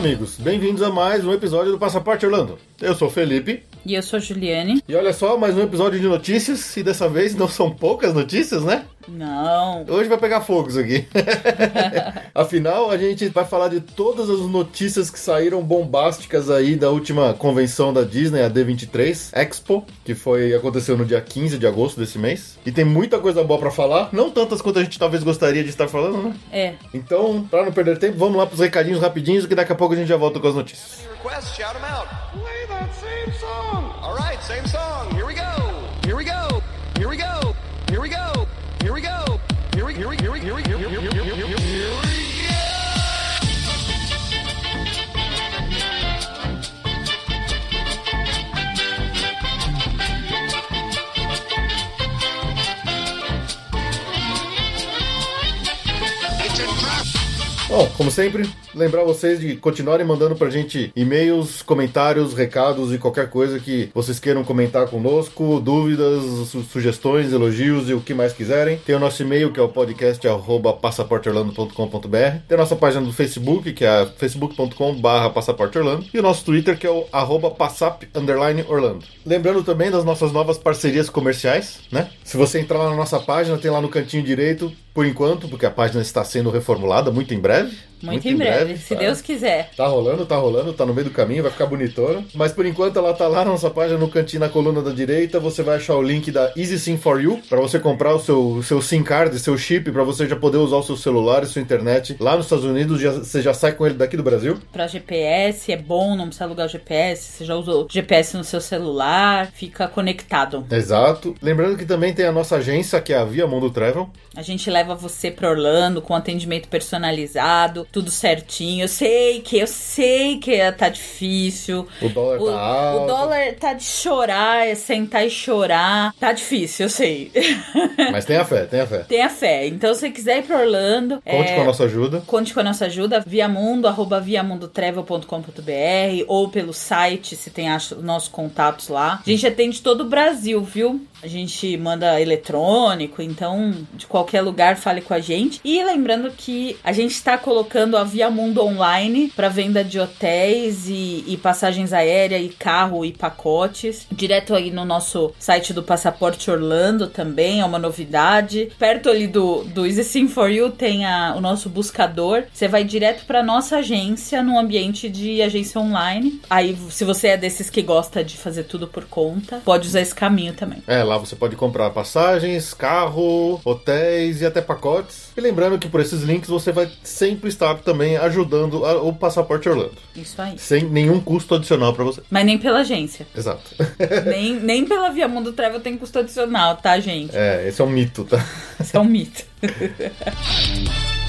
Amigos. Bem-vindos a mais um episódio do Passaporte Orlando. Eu sou o Felipe. E eu sou a Juliane. E olha só, mais um episódio de notícias. E dessa vez não são poucas notícias, né? Não. Hoje vai pegar fogo isso aqui. Afinal, a gente vai falar de todas as notícias que saíram bombásticas aí da última convenção da Disney, a D23 Expo, que foi aconteceu no dia 15 de agosto desse mês. E tem muita coisa boa para falar, não tantas quanto a gente talvez gostaria de estar falando, né? É. Então, para não perder tempo, vamos lá pros recadinhos rapidinhos, que daqui a pouco a gente já volta com as notícias. requests, shout them out. that same song. All right, same song. Here we go. Here we go. Here we go. Here we go. Here we go. Here we here we here we here we here we here we here we here we Bom, oh, como sempre, lembrar vocês de continuarem mandando pra gente e-mails, comentários, recados e qualquer coisa que vocês queiram comentar conosco, dúvidas, su- sugestões, elogios e o que mais quiserem. Tem o nosso e-mail que é o podcast passaporteorlando.com.br. Tem a nossa página do Facebook, que é facebook.com passaporteorlando. E o nosso Twitter, que é o arroba passap underline Orlando. Lembrando também das nossas novas parcerias comerciais, né? Se você entrar lá na nossa página, tem lá no cantinho direito, por enquanto, porque a página está sendo reformulada muito em breve. Muito, em breve, se tá? Deus quiser. Tá rolando, tá rolando, tá no meio do caminho, vai ficar bonitona. Mas por enquanto ela tá lá na nossa página, no cantinho, na coluna da direita. Você vai achar o link da Easy SIM for You para você comprar o seu, o seu SIM card, seu chip, para você já poder usar o seu celular e sua internet lá nos Estados Unidos. Já, você já sai com ele daqui do Brasil. Pra GPS é bom, não precisa alugar o GPS. Você já usou GPS no seu celular, fica conectado. Exato. Lembrando que também tem a nossa agência, que é a Via Mundo Travel. A gente leva você pra Orlando com atendimento personalizado, tudo certinho. Eu sei que, eu sei que tá difícil. O dólar O, tá alto. o dólar tá de chorar, é sentar e chorar. Tá difícil, eu sei. Mas tenha fé, tenha fé. Tenha fé. Então, se você quiser ir pra Orlando, Conte é, com a nossa ajuda. Conte com a nossa ajuda, via mundo, arroba viamundotravel.com.br ou pelo site, se tem nossos contatos lá. A gente atende todo o Brasil, viu? A gente manda eletrônico, então de qualquer lugar fale com a gente. E lembrando que a gente está colocando a Via Mundo Online para venda de hotéis e, e passagens aéreas e carro e pacotes. Direto aí no nosso site do Passaporte Orlando também, é uma novidade. Perto ali do, do Easy Sim For You tem a- o nosso buscador. Você vai direto para nossa agência, num ambiente de agência online. Aí, se você é desses que gosta de fazer tudo por conta, pode usar esse caminho também. É, lá você pode comprar passagens, carro, hotéis e até pacotes. E lembrando que por esses links você vai sempre estar também ajudando a- o Passaporte Orlando. Isso aí. Sem nenhum custo adicional pra você. Mas nem pela agência. Exato. nem, nem pela Via Mundo Travel tem custo adicional, tá, gente? É, esse é um mito, tá? Isso é um mito.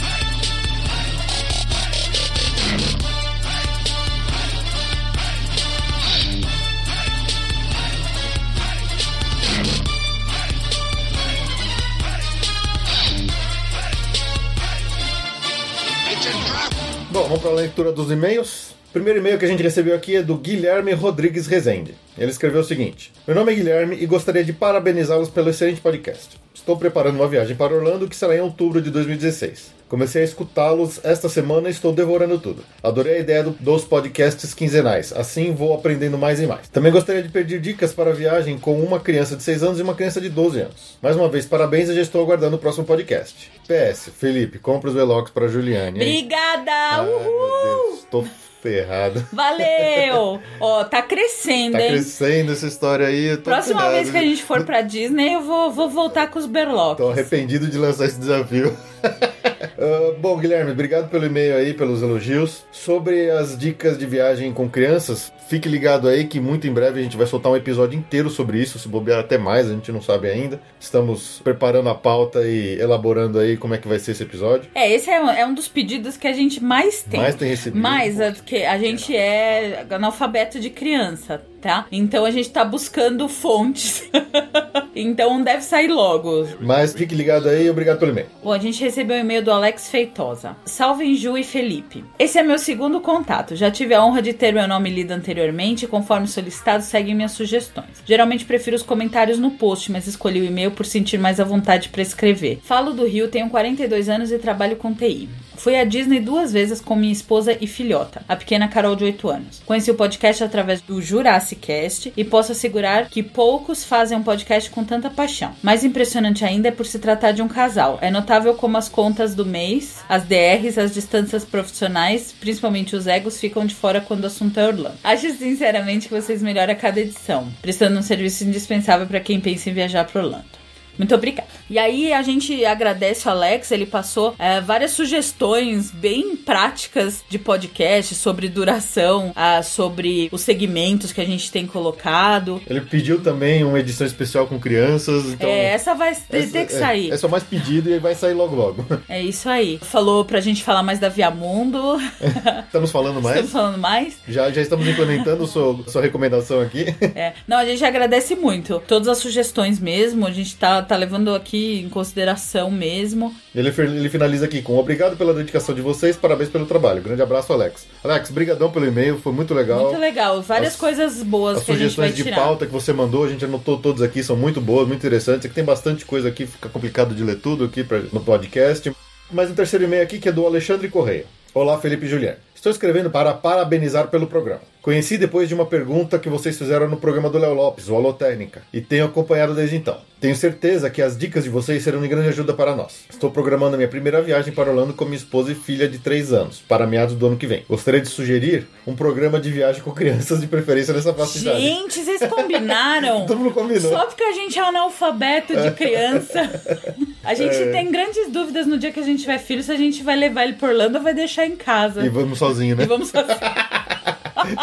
Bom, vamos para a leitura dos e-mails. O primeiro e-mail que a gente recebeu aqui é do Guilherme Rodrigues Rezende. Ele escreveu o seguinte: Meu nome é Guilherme e gostaria de parabenizá-los pelo excelente podcast. Estou preparando uma viagem para Orlando que será em outubro de 2016. Comecei a escutá-los esta semana e estou devorando tudo. Adorei a ideia do- dos podcasts quinzenais, assim vou aprendendo mais e mais. Também gostaria de pedir dicas para a viagem com uma criança de 6 anos e uma criança de 12 anos. Mais uma vez, parabéns e já estou aguardando o próximo podcast. PS, Felipe, compra os Velox para Juliane. Obrigada! Ai, Uhul! Deus, tô ferrado. Valeu! Ó, tá crescendo, Tá hein? crescendo essa história aí. Próxima ferrado. vez que a gente for pra Disney, eu vou, vou voltar com os berlocks. Tô arrependido de lançar esse desafio. Ah, bom, Guilherme, obrigado pelo e-mail aí, pelos elogios. Sobre as dicas de viagem com crianças, fique ligado aí que muito em breve a gente vai soltar um episódio inteiro sobre isso, se bobear até mais, a gente não sabe ainda. Estamos preparando a pauta e elaborando aí como é que vai ser esse episódio. É, esse é um, é um dos pedidos que a gente mais tem. Mais tem recebido. Mais, é porque a gente é analfabeto de criança, tá? Então a gente tá buscando fontes. então deve sair logo. Mas fique ligado aí e obrigado pelo e-mail. Bom, a gente recebeu um e-mail do Alex Feitosa. Salvem Ju e Felipe. Esse é meu segundo contato. Já tive a honra de ter meu nome lido anteriormente e, conforme solicitado, seguem minhas sugestões. Geralmente prefiro os comentários no post, mas escolhi o e-mail por sentir mais à vontade para escrever. Falo do Rio, tenho 42 anos e trabalho com TI. Fui à Disney duas vezes com minha esposa e filhota, a pequena Carol de 8 anos. Conheci o podcast através do Jurassic Cast e posso assegurar que poucos fazem um podcast com tanta paixão. Mais impressionante ainda é por se tratar de um casal. É notável como as contas do mês, as DRs, as distâncias profissionais, principalmente os egos, ficam de fora quando o assunto é Orlando. Acho sinceramente que vocês melhoram a cada edição, prestando um serviço indispensável para quem pensa em viajar para Orlando. Muito obrigada. E aí a gente agradece o Alex, ele passou é, várias sugestões bem práticas de podcast sobre duração, ah, sobre os segmentos que a gente tem colocado. Ele pediu também uma edição especial com crianças, então. é, essa vai ter, essa- ter que é- sair. É, só mais pedido e vai sair logo logo. É isso aí. Falou pra gente falar mais da Viamundo. Estamos falando mais? Estamos falando mais. Já, já estamos implementando sua, sua recomendação aqui. É. Não, a gente agradece muito. Todas as sugestões mesmo. A gente tá, tá levando aqui em consideração mesmo. Ele, ele finaliza aqui com obrigado pela dedicação de vocês, parabéns pelo trabalho. Grande abraço, Alex. Alex, brigadão pelo e-mail, foi muito legal. Muito legal. Várias As- coisas boas As que a gente vai sugestões de tirar. pauta que você mandou, a gente anotou todos aqui, são muito boas, muito interessantes. Aqui tem bastante coisa aqui, fica complicado de ler tudo aqui pra- no podcast. Mas um terceiro e-mail aqui que é do Alexandre Correia. Olá, Felipe e Juliano. Estou escrevendo para parabenizar pelo programa. Conheci depois de uma pergunta que vocês fizeram no programa do Léo Lopes, o Holotécnica, e tenho acompanhado desde então. Tenho certeza que as dicas de vocês serão de grande ajuda para nós. Estou programando a minha primeira viagem para Orlando com minha esposa e filha de 3 anos, para meados do ano que vem. Gostaria de sugerir um programa de viagem com crianças, de preferência nessa faixa de idade. Gente, vocês combinaram. Todo mundo combinou. Só porque a gente é analfabeto de criança. A gente É. tem grandes dúvidas no dia que a gente tiver filho se a gente vai levar ele por Orlando ou vai deixar em casa. E vamos sozinho, né? E vamos fazer.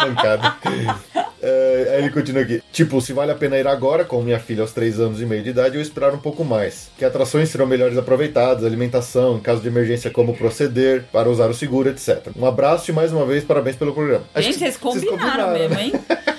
Mancada. É, aí ele continua aqui. Tipo, se vale a pena ir agora, com minha filha aos 3 anos e meio de idade, ou esperar um pouco mais. Que atrações serão melhores aproveitadas, alimentação, em caso de emergência, como proceder, para usar o seguro, etc. Um abraço e mais uma vez, parabéns pelo programa. Acho Gente, que vocês combinaram, combinaram, mesmo, né? hein?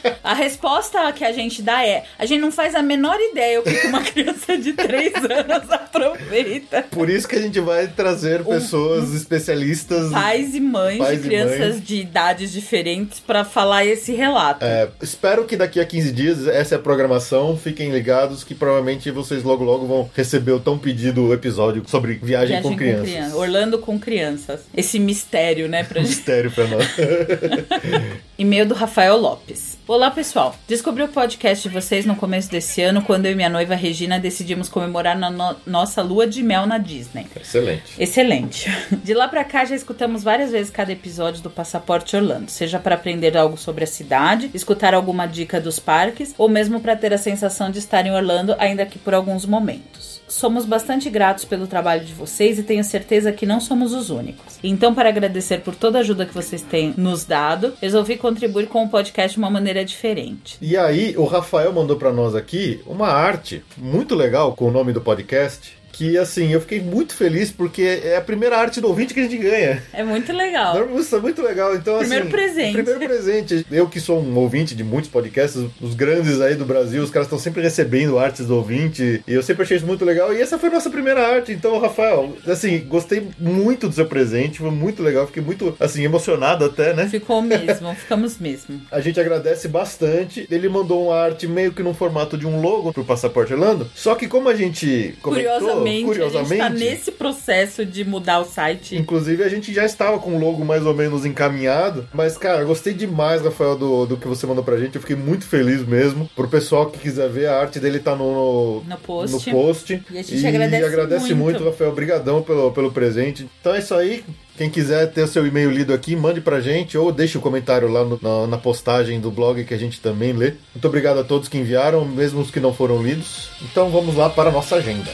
A resposta que a gente dá é: a gente não faz a menor ideia o que uma criança de 3 anos aproveita. Por isso que a gente vai trazer pessoas especialistas. Pais e mães Pais de crianças mães. de idades diferentes pra falar esse relato. É, espero que daqui a 15 dias essa é a programação. Fiquem ligados que provavelmente vocês logo logo vão receber o tão pedido episódio sobre viagem, Viagem com crianças. criança. Orlando com crianças. Esse mistério, né, pra gente. Mistério pra nós. E-mail do Rafael Lopes. Olá, pessoal. Descobri o podcast de vocês no começo desse ano, quando eu e minha noiva Regina decidimos comemorar na no- nossa lua de mel na Disney. Excelente. Excelente. De lá pra cá já escutamos várias vezes cada episódio do Passaporte Orlando, seja para aprender algo sobre a cidade, escutar alguma dica dos parques ou mesmo para ter a sensação de estar em Orlando, ainda que por alguns momentos. Somos bastante gratos pelo trabalho de vocês e tenho certeza que não somos os únicos. Então, para agradecer por toda a ajuda que vocês têm nos dado, resolvi contribuir com o podcast de uma maneira diferente. E aí, o Rafael mandou pra nós aqui uma arte muito legal com o nome do podcast. Que assim, eu fiquei muito feliz porque é a primeira arte do ouvinte que a gente ganha. É muito legal. É muito legal. Então, Primeiro assim, presente. Primeiro presente. Eu que sou um ouvinte de muitos podcasts, os grandes aí do Brasil, os caras estão sempre recebendo artes do ouvinte. E eu sempre achei isso muito legal. E essa foi a nossa primeira arte. Então, Rafael, assim, gostei muito do seu presente. Foi muito legal. Fiquei muito, assim, emocionado até, né? Ficou mesmo, ficamos mesmo. A gente agradece bastante. Ele mandou uma arte meio que no formato de um logo pro Passaporte Orlando. Só que como a gente comentou, Curiosamente, curiosamente a gente tá nesse processo de mudar o site. Inclusive, a gente já estava com o logo mais ou menos encaminhado. Mas, cara, gostei demais, Rafael, do, do que você mandou pra gente. Eu fiquei muito feliz mesmo. Pro pessoal que quiser ver, a arte dele tá no, No post. no post. E a gente agradece muito. muito. Rafael. Obrigadão pelo, pelo presente. Então é isso aí. Quem quiser ter o seu e-mail lido aqui, mande pra gente ou deixe o comentário lá no- na, na postagem do blog que a gente também lê. Muito obrigado a todos que enviaram, mesmo os que não foram lidos. Então vamos lá para a nossa agenda.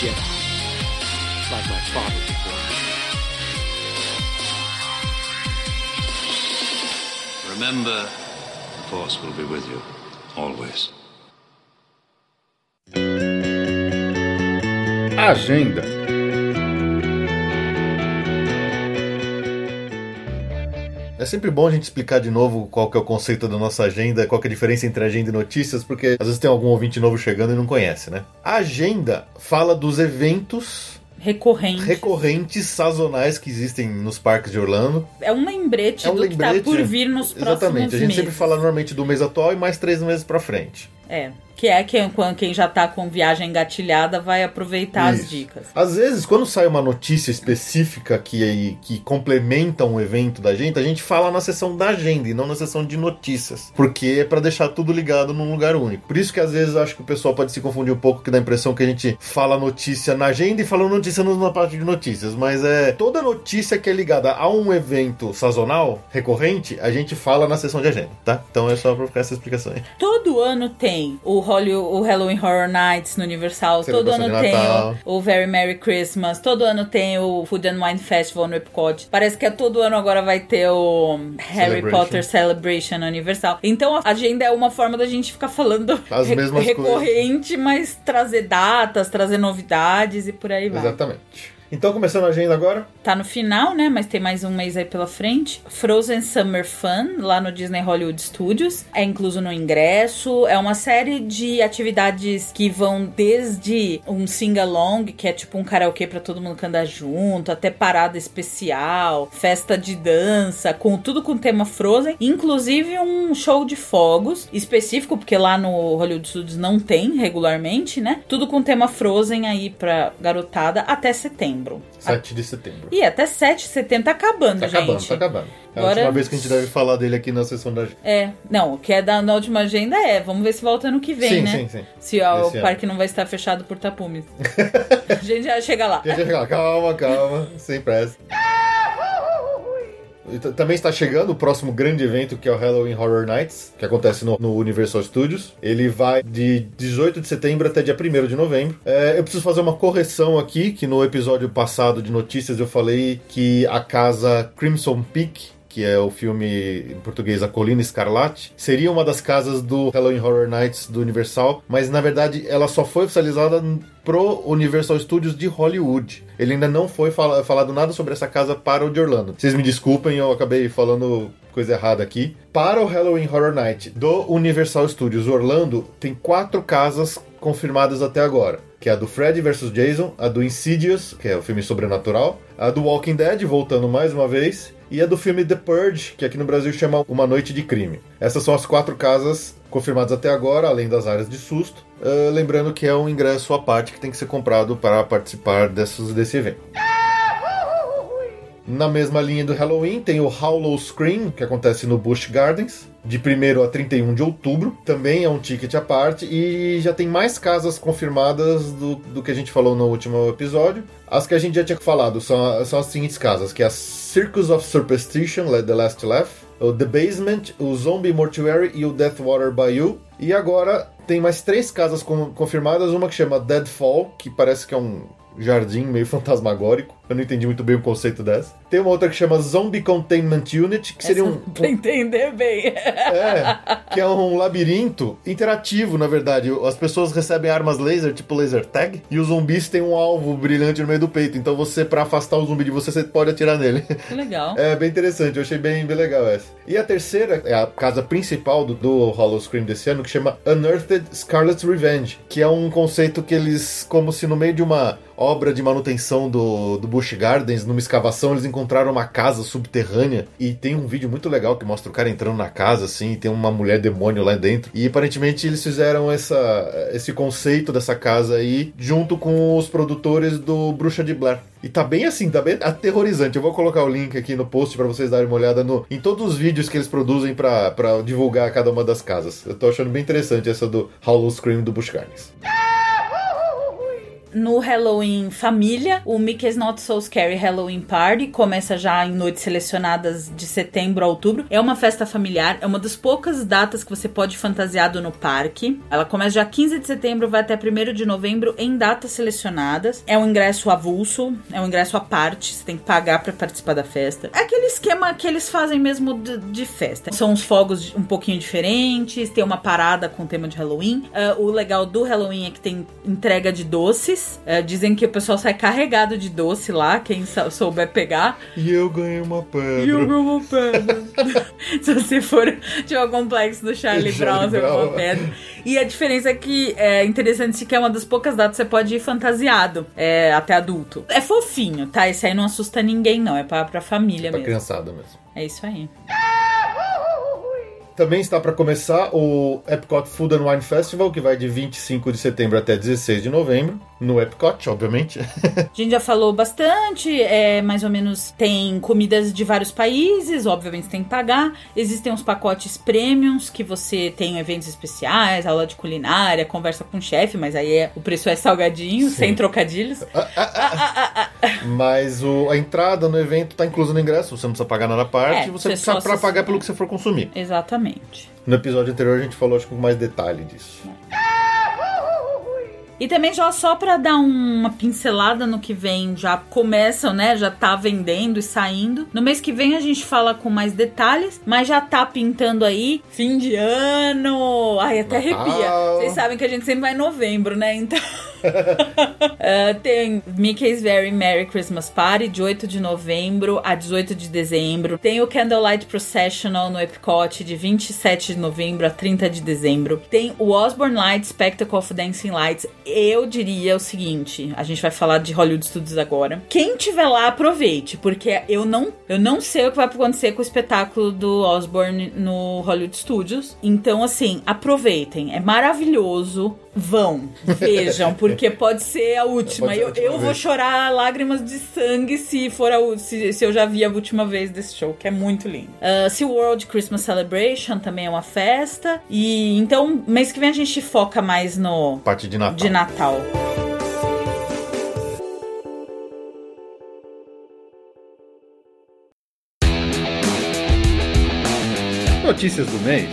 I Jedi. like my father before. Remember, the Force will be with you, always. Agenda. É sempre bom a gente explicar de novo qual que é o conceito da nossa agenda, qual que é a diferença entre agenda e notícias, porque às vezes tem algum ouvinte novo chegando e não conhece, né? A agenda fala dos eventos Recorrente. recorrentes sazonais que existem nos parques de Orlando. É um lembrete É um do que tá lembrete. por vir nos próximos Exatamente. A gente meses. sempre fala normalmente do mês atual e mais três meses pra frente. É. Que é quem, quem já tá com viagem engatilhada vai aproveitar Isso. as dicas. Às vezes, quando sai uma notícia específica que, que complementa um evento da gente, a gente fala na sessão da agenda e não na sessão de notícias. Porque é pra deixar tudo ligado num lugar único. Por isso que às vezes acho que o pessoal pode se confundir um pouco, que dá a impressão que a gente fala notícia na agenda e fala notícia no- na parte de notícias. Mas é toda notícia que é ligada a um evento sazonal, recorrente, a gente fala na sessão de agenda, tá? Então é só pra ficar essa explicação aí. Todo ano tem o, Hollywood, o Halloween Horror Nights no Universal, todo ano tem o, o Very Merry Christmas, todo ano tem o Food and Wine Festival no Epcot. Parece que é todo ano agora vai ter o Harry. Potter Celebration no Universal. Então a agenda é uma forma da gente ficar falando As re- mesmas recorrente, mas trazer datas, trazer novidades e por aí vai. Exatamente. Então, começando a agenda agora. Tá no final, né? Mas tem mais um mês aí pela frente. Frozen Summer Fun, lá no Disney Hollywood Studios. É incluso no ingresso. É uma série de atividades que vão desde um sing-along, que é tipo um karaokê pra todo mundo cantar junto, até parada especial, festa de dança, com tudo com tema Frozen. Inclusive um show de fogos específico, porque lá no Hollywood Studios não tem regularmente, né? Tudo com tema Frozen aí pra garotada até setembro. 7 de setembro. E até 7 de setembro tá acabando, Tá gente. acabando, tá acabando. É a Agora- última vez que a gente deve falar dele aqui na sessão da agenda. É, não, o que é da na última agenda é, vamos ver se volta ano que vem, Sim, né? sim, sim. Se ó, o ano. parque não vai estar fechado por tapumes. a gente já chega lá. Gente, chega lá, calma, calma, sem pressa. Também está chegando o próximo grande evento que é o Halloween Horror Nights, que acontece no, no Universal Studios. Ele vai de 18 de setembro até dia 1 de novembro. É, eu preciso fazer uma correção aqui, que no episódio passado de notícias eu falei que a casa Crimson Peak que é o filme em português A Colina Escarlate, seria uma das casas do Halloween Horror Nights do Universal, mas na verdade ela só foi oficializada pro Universal Studios de Hollywood. Ele ainda não foi fala- falado nada sobre essa casa para o de Orlando. Vocês me desculpem, eu acabei falando coisa errada aqui. Para o Halloween Horror Night do Universal Studios Orlando, tem quatro casas confirmadas até agora. Que é a do Freddy vs Jason, a do Insidious, que é o filme sobrenatural, a do Walking Dead, voltando mais uma vez, e a do filme The Purge, que aqui no Brasil chama Uma Noite de Crime. Essas são as quatro casas confirmadas até agora, além das áreas de susto. Ah, lembrando que é um ingresso à parte que tem que ser comprado para participar desses, desse evento. Na mesma linha do Halloween, tem o Hollow Scream, que acontece no Busch Gardens, de 1 a 31 de outubro. Também é um ticket à parte. E já tem mais casas confirmadas do, do que a gente falou no último episódio. As que a gente já tinha falado são, são as seguintes casas, que é a Circus of Superstition, The Last Laugh, o The Basement, o Zombie Mortuary e o Deathwater Bayou. E agora tem mais três casas com- confirmadas, uma que chama Deadfall, que parece que é um jardim meio fantasmagórico. Eu não entendi muito bem o conceito dessa. Tem uma outra que chama Zombie Containment Unit, que seria Essa, um, Pra entender bem. é, que é um labirinto interativo, na verdade. As pessoas recebem armas laser, tipo laser tag, e os zumbis têm um alvo brilhante no meio do peito. Então você, pra afastar o zumbi de você, você pode atirar nele. Que legal. É bem interessante, eu achei bem, bem legal essa. E a terceira é a casa principal do, do Hollow Scream desse ano, que chama Unearthed Scarlet's Revenge, que é um conceito que eles, como se no meio de uma obra de manutenção do, do Busch Gardens, numa escavação, eles encontraram uma casa subterrânea e tem um vídeo muito legal que mostra o cara entrando na casa, assim, e tem uma mulher demônio lá dentro. E aparentemente eles fizeram essa, esse conceito dessa casa aí junto com os produtores do Bruxa de Blair. E tá bem assim, tá bem aterrorizante. Eu vou colocar o link aqui no post pra vocês darem uma olhada no, em todos os vídeos que eles produzem pra divulgar cada uma das casas. Eu tô achando bem interessante essa do Hollow Scream do Busch Gardens. No Halloween Família, o Mickey's Not So Scary Halloween Party começa já em noites selecionadas de setembro a outubro. É uma festa familiar, é uma das poucas datas que você pode fantasiado no parque. Ela começa já 15 de setembro, vai até 1 de novembro em datas selecionadas. É um ingresso avulso, é um ingresso à parte, você tem que pagar para participar da festa. É aquele esquema que eles fazem mesmo de, de festa. São os fogos um pouquinho diferentes, tem uma parada com tema de Halloween. Uh, o legal do Halloween é que tem entrega de doces. Uh, dizem que o pessoal sai carregado de doce lá, quem sou- souber pegar. E eu ganhei uma pedra. E eu ganhei uma pedra. Se você for tiver o complexo do Charlie Brown, você Brown. uma pedra. E a diferença é que é interessante que é uma das poucas datas que você pode ir fantasiado é, até adulto. É fofinho, tá? Esse aí não assusta ninguém, não. É pra, pra família Pra mesmo. criançada mesmo. É isso aí. Também está para começar o Epcot Food and Wine Festival, que vai de 25 de setembro até 16 de novembro, no Epcot, obviamente. A gente já falou bastante, é, mais ou menos tem comidas de vários países, obviamente você tem que pagar. Existem uns pacotes premiums que você tem eventos especiais, aula de culinária, conversa com o chefe, mas aí é- o preço é salgadinho, Sim. sem trocadilhos. Mas o- a entrada no evento está inclusa no ingresso, você não precisa pagar nada à parte, É, você você só precisa assiste- pagar pelo que você for consumir. Exatamente. No episódio anterior a gente falou acho com mais detalhe disso. E também já só pra dar uma pincelada no que vem, já começam, né? Já tá vendendo e saindo. No mês que vem a gente fala com mais detalhes, mas já tá pintando aí fim de ano. Ai, até Natal. arrepia. Vocês sabem que a gente sempre vai em novembro, né? Então. Ah, tem Mickey's Very Merry Christmas Party, de 8 de novembro a 18 de dezembro. Tem o Candlelight Processional no Epcot, de 27 de novembro a 30 de dezembro. Tem o Osborne Light Spectacle of Dancing Lights. Eu diria o seguinte: a gente vai falar de Hollywood Studios agora. Quem tiver lá, aproveite, porque eu não, eu não sei o que vai acontecer com o espetáculo do Osborne no Hollywood Studios. Então, assim, aproveitem. É maravilhoso. Vão, vejam, porque pode ser a última. Ser a Eu, última eu vou vez. chorar lágrimas de sangue se for a, se, se eu já vi a última vez desse show, que é muito lindo. Uh, Sea World Christmas Celebration também é uma festa. E então, mês que vem a gente foca mais no Parte de Natal. de Natal. Notícias do mês.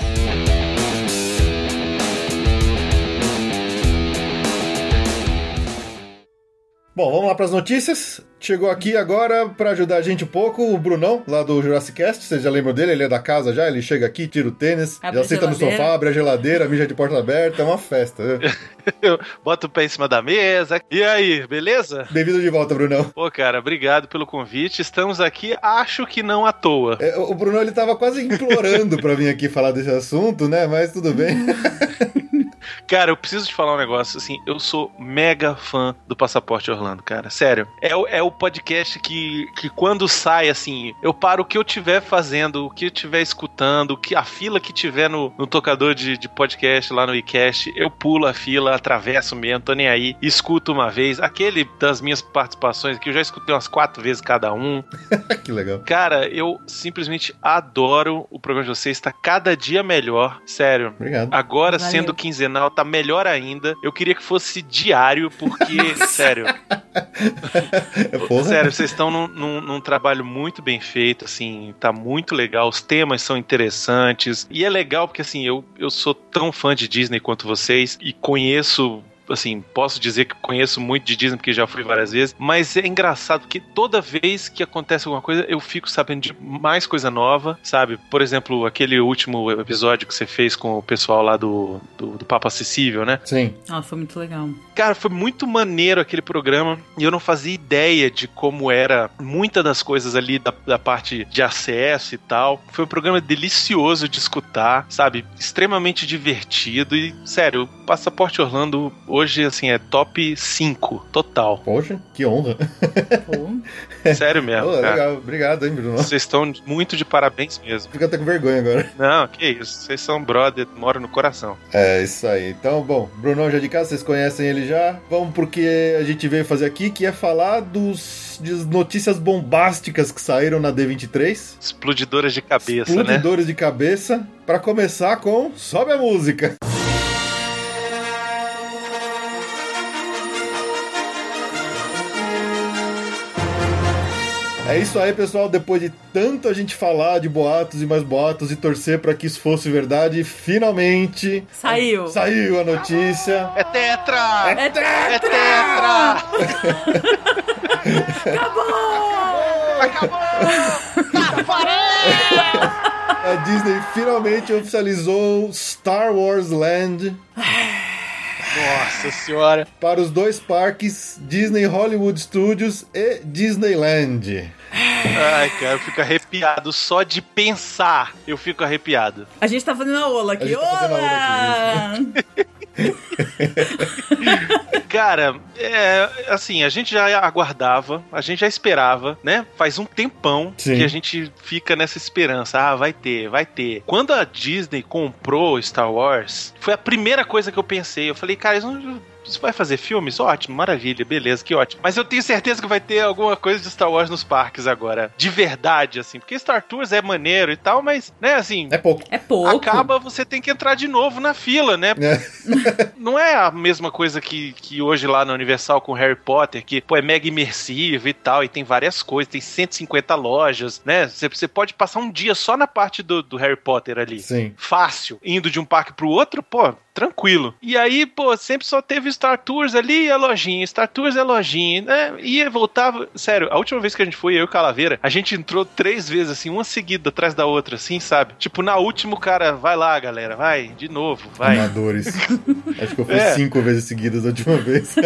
Bom, vamos lá para as notícias. Chegou aqui agora para ajudar a gente um pouco o Brunão, lá do Jurassic Cast. Vocês já lembram dele? Ele é da casa já. Ele chega aqui, tira o tênis, Abre já senta no sofá, abre a geladeira, mija de porta aberta. É uma festa. né? Eu boto o pé em cima da mesa. E aí, beleza? Bem-vindo de volta, Brunão. Pô, cara, obrigado pelo convite. Estamos aqui, acho que não à toa. É, o Brunão ele tava quase implorando para vir aqui falar desse assunto, né? Mas tudo bem. Cara, eu preciso te falar um negócio, assim, eu sou mega fã do Passaporte Orlando, cara, sério. É, o- é o podcast que, que quando sai, assim, eu paro o que eu tiver fazendo, o que eu tiver escutando, o que, a fila que tiver no, no tocador de, de podcast lá no iCast, eu pulo a fila, atravesso mesmo, tô nem aí, escuto uma vez. Aquele das minhas participações, que eu já escutei umas quatro vezes cada um, que legal. Cara, eu simplesmente adoro o programa de vocês, tá cada dia melhor, sério. Obrigado. Agora, Valeu. sendo quinzenal, tá melhor ainda. Eu queria que fosse diário, porque, sério, Porra. sério, vocês estão num, num- num trabalho muito bem feito, assim, tá muito legal. Os temas são interessantes. E é legal porque, assim, eu, eu sou tão fã de Disney quanto vocês e conheço. Assim, posso dizer que conheço muito de Disney porque já fui várias vezes, mas é engraçado que toda vez que acontece alguma coisa, eu fico sabendo de mais coisa nova, sabe? Por exemplo, aquele último episódio que você fez com o pessoal lá do, do, do Papo Acessível, né? Sim. Ah, foi muito legal. Cara, foi muito maneiro aquele programa e eu não fazia ideia de como era muita das coisas ali da, da parte de acesso e tal. Foi um programa delicioso de escutar, sabe? Extremamente divertido e, sério, o Passaporte Orlando hoje, assim, é top 5, total. Poxa, que honra. Sério mesmo, Pô, cara. legal. Obrigado, hein, Bruno. Vocês estão muito de parabéns mesmo. Fica até com vergonha agora. Não, que isso. Vocês são brother, moram no coração. É, isso aí. Então, bom, Brunão já de casa, vocês conhecem ele já. Vamos porque a gente veio fazer aqui, que é falar dos de notícias bombásticas que saíram na D23. Explodidoras de cabeça, né? Explodidores de cabeça. Pra começar com Sobe a Música. É isso aí, pessoal. Depois de tanto a gente falar de boatos e mais boatos e torcer para que isso fosse verdade, finalmente Saiu. saiu a notícia. É tetra! É tetra! É tetra! Acabou! A Disney finalmente oficializou Star Wars Land Nossa senhora. para os dois parques Disney Hollywood Studios e Disneyland. Ai, cara, eu fico arrepiado só de pensar. Eu fico arrepiado. A gente tá fazendo a ola aqui. A gente tá fazendo a Ola! Cara, é, assim, a gente já aguardava, a gente já esperava, né? Faz um tempão Sim. que a gente fica nessa esperança. Ah, vai ter, vai ter. Quando a Disney comprou Star Wars, foi a primeira coisa que eu pensei. Eu falei, cara, isso não. Isso vai fazer filmes? Ótimo, maravilha, beleza, que ótimo. Mas eu tenho certeza que vai ter alguma coisa de Star Wars nos parques agora. De verdade, assim. Porque Star Tours é maneiro e tal, mas, né, assim. É pouco. É pouco. Acaba, você tem que entrar de novo na fila, né? É. Não é a mesma coisa que, que hoje lá na Universal com Harry Potter, que pô, é mega imersivo e tal, e tem várias coisas, tem 150 lojas, né? Você, você pode passar um dia só na parte do, do Harry Potter ali. Sim. Fácil. Indo de um parque pro outro, pô, tranquilo. E aí, pô, sempre só teve Star Tours ali e a lojinha. Star Tours é lojinha, né? Ia, voltava. Sério, a última vez que a gente foi, eu e o Calaveira, a gente entrou três vezes, assim, uma seguida atrás da outra, assim, sabe? Tipo, na última, o cara, vai lá, galera, vai, de novo, vai. Amadores. Acho que eu fui É. cinco vezes seguidas da última vez.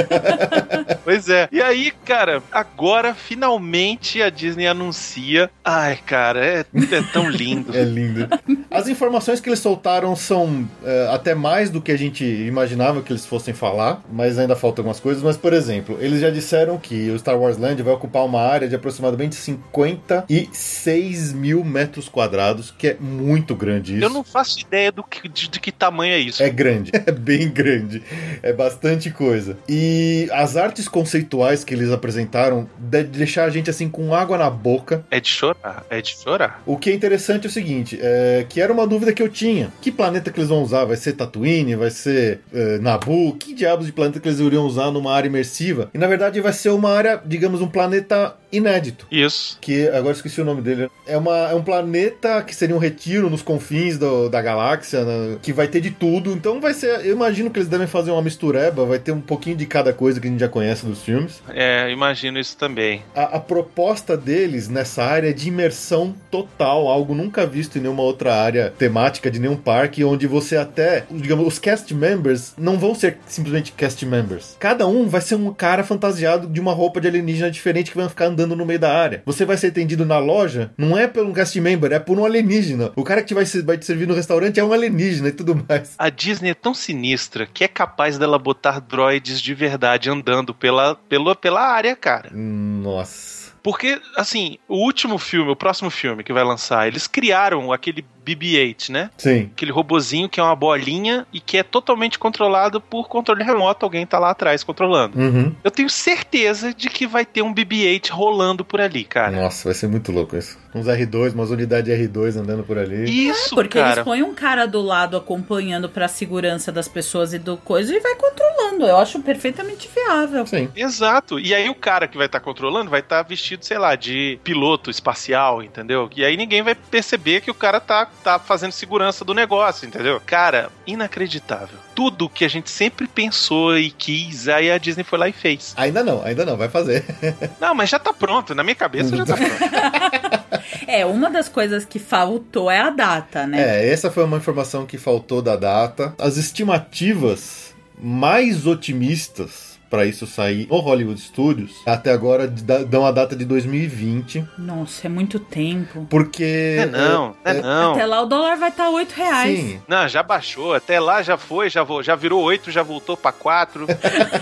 Pois é. E aí, cara, agora finalmente a Disney anuncia. Ai, cara, é, é tão lindo. É lindo. As informações que eles soltaram são é, até mais do que a gente imaginava que eles fossem falar, mas ainda faltam algumas coisas. Mas, por exemplo, eles já disseram que o Star Wars Land vai ocupar uma área de aproximadamente 56 mil metros quadrados, que é muito grande isso. Eu não faço ideia do que, de, de que tamanho é isso. É grande, é bem grande, é bastante coisa. E as artes conceituais que eles apresentaram de deixar a gente assim com água na boca. É de chorar, é de chorar. O que é interessante é o seguinte, é, que era uma dúvida que eu tinha. Que planeta que eles vão usar? Vai ser Tatooine? Vai ser é, Naboo? Que diabos de planeta que eles iriam usar numa área imersiva? E na verdade vai ser uma área, digamos, um planeta inédito. Isso. Que agora esqueci o nome dele. É, uma, é um planeta que seria um retiro nos confins do- da galáxia, né, que vai ter de tudo. Então vai ser. Eu imagino que eles devem fazer uma mistureba, vai ter um pouquinho de cada coisa que a gente já conhece dos filmes. É, imagino isso também. A, a proposta deles nessa área é de imersão total, algo nunca visto em nenhuma outra área temática de nenhum parque, onde você até, digamos, os cast members não vão ser simplesmente cast members. Cada um vai ser um cara fantasiado de uma roupa de alienígena diferente que vai ficar andando no meio da área. Você vai ser atendido na loja, não é por um cast member, é por um alienígena. O cara que vai, vai te servir no restaurante é um alienígena e tudo mais. A Disney é tão sinistra que é capaz dela botar droids de verdade andando pela, pela, pela área, cara. Nossa. Porque, assim, o último filme, o próximo filme que vai lançar, eles criaram aquele BB-8, né? Sim. Aquele robozinho que é uma bolinha e que é totalmente controlado por controle remoto. Alguém tá lá atrás controlando. Uhum. Eu tenho certeza de que vai ter um BB-8 rolando por ali, cara. Nossa, vai ser muito louco isso. Uns R2, umas unidades R2 andando por ali. Isso, Porque cara. eles põem um cara do lado acompanhando pra segurança das pessoas e do coisa e vai controlando. Eu acho perfeitamente viável. Sim. Exato. E aí o cara que vai estar controlando vai estar vestido, sei lá, de piloto espacial, entendeu? E aí ninguém vai perceber que o cara tá, tá fazendo segurança do negócio, entendeu? Cara, inacreditável. Tudo que a gente sempre pensou e quis, aí a Disney foi lá e fez. Ainda não, ainda não, vai fazer. Não, mas já tá pronto. Na minha cabeça já tá pronto. É, uma das coisas que faltou é a data, né? É, essa foi uma informação que faltou da data. As estimativas mais otimistas para isso sair no Hollywood Studios até agora dão a data de 2020, Nossa, é muito tempo. porque É não, é, é- não. Até lá o dólar vai estar tá 8 reais. Sim, Não, já baixou. Até lá já foi, já, vo- já virou 8, já voltou pra 4,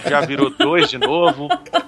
já virou 2 de novo.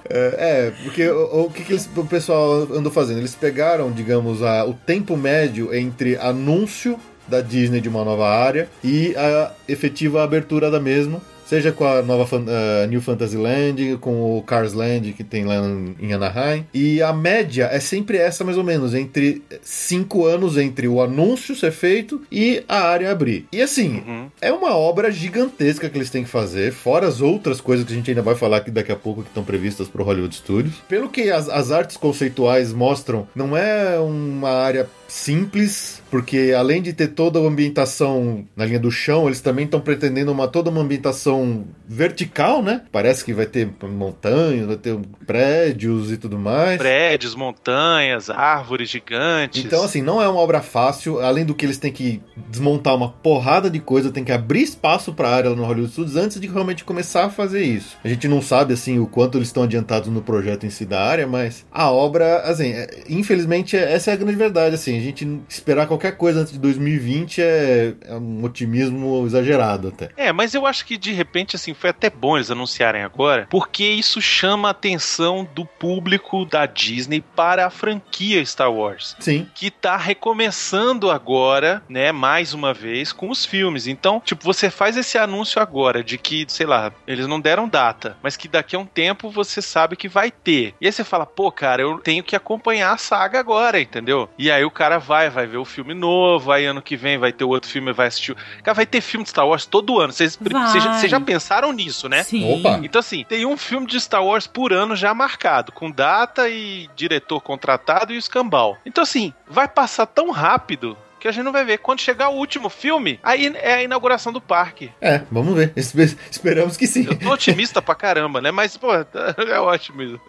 é, é, porque o, o que, que eles- o pessoal andou fazendo? Eles pegaram, digamos, a- o tempo médio entre anúncio da Disney de uma nova área e a efetiva abertura da mesma. Seja com a nova ah, New Fantasyland, com o Cars Land que tem lá em Anaheim. E a média é sempre essa, mais ou menos, entre cinco anos entre o anúncio ser feito e a área abrir. E assim, Uhum. é uma obra gigantesca que eles têm que fazer, fora as outras coisas que a gente ainda vai falar aqui daqui a pouco que estão previstas pro Hollywood Studios. Pelo que as, as artes conceituais mostram, não é uma área simples, porque além de ter toda a ambientação na linha do chão, eles também estão pretendendo uma toda uma ambientação vertical, né? Parece que vai ter montanhas, vai ter prédios e tudo mais. Prédios, montanhas, árvores gigantes. Então, assim, não é uma obra fácil. Além do que eles têm que desmontar uma porrada de coisa, tem que abrir espaço pra área no Hollywood Studios antes de realmente começar a fazer isso. A gente não sabe, assim, o quanto eles estão adiantados no projeto em si da área, mas a obra, assim, é- infelizmente, é- essa é a grande verdade, assim. Gente esperar qualquer coisa antes de 2020 é, é um otimismo exagerado até. É, mas eu acho que de repente, assim, foi até bom eles anunciarem agora, porque isso chama a atenção do público da Disney para a franquia Star Wars. Sim. Que tá recomeçando agora, né, mais uma vez, com os filmes. Então, tipo, você faz esse anúncio agora de que, sei lá, eles não deram data, mas que daqui a um tempo você sabe que vai ter. E aí você fala, pô, cara, eu tenho que acompanhar a saga agora, entendeu? E aí o cara vai, vai ver o filme novo, aí ano que vem vai ter outro filme, vai assistir. o- Cara, vai ter filme de Star Wars todo ano. Vocês já- já pensaram nisso, né? Sim. Opa. Então, assim, tem um filme de Star Wars por ano já marcado, com data e diretor contratado e o escambau. Então, assim, vai passar tão rápido que a gente não vai ver. Quando chegar o último filme, aí é a inauguração do parque. É, vamos ver. Espe- Esperamos que sim. Eu tô otimista pra caramba, né? Mas, pô, é ótimo isso.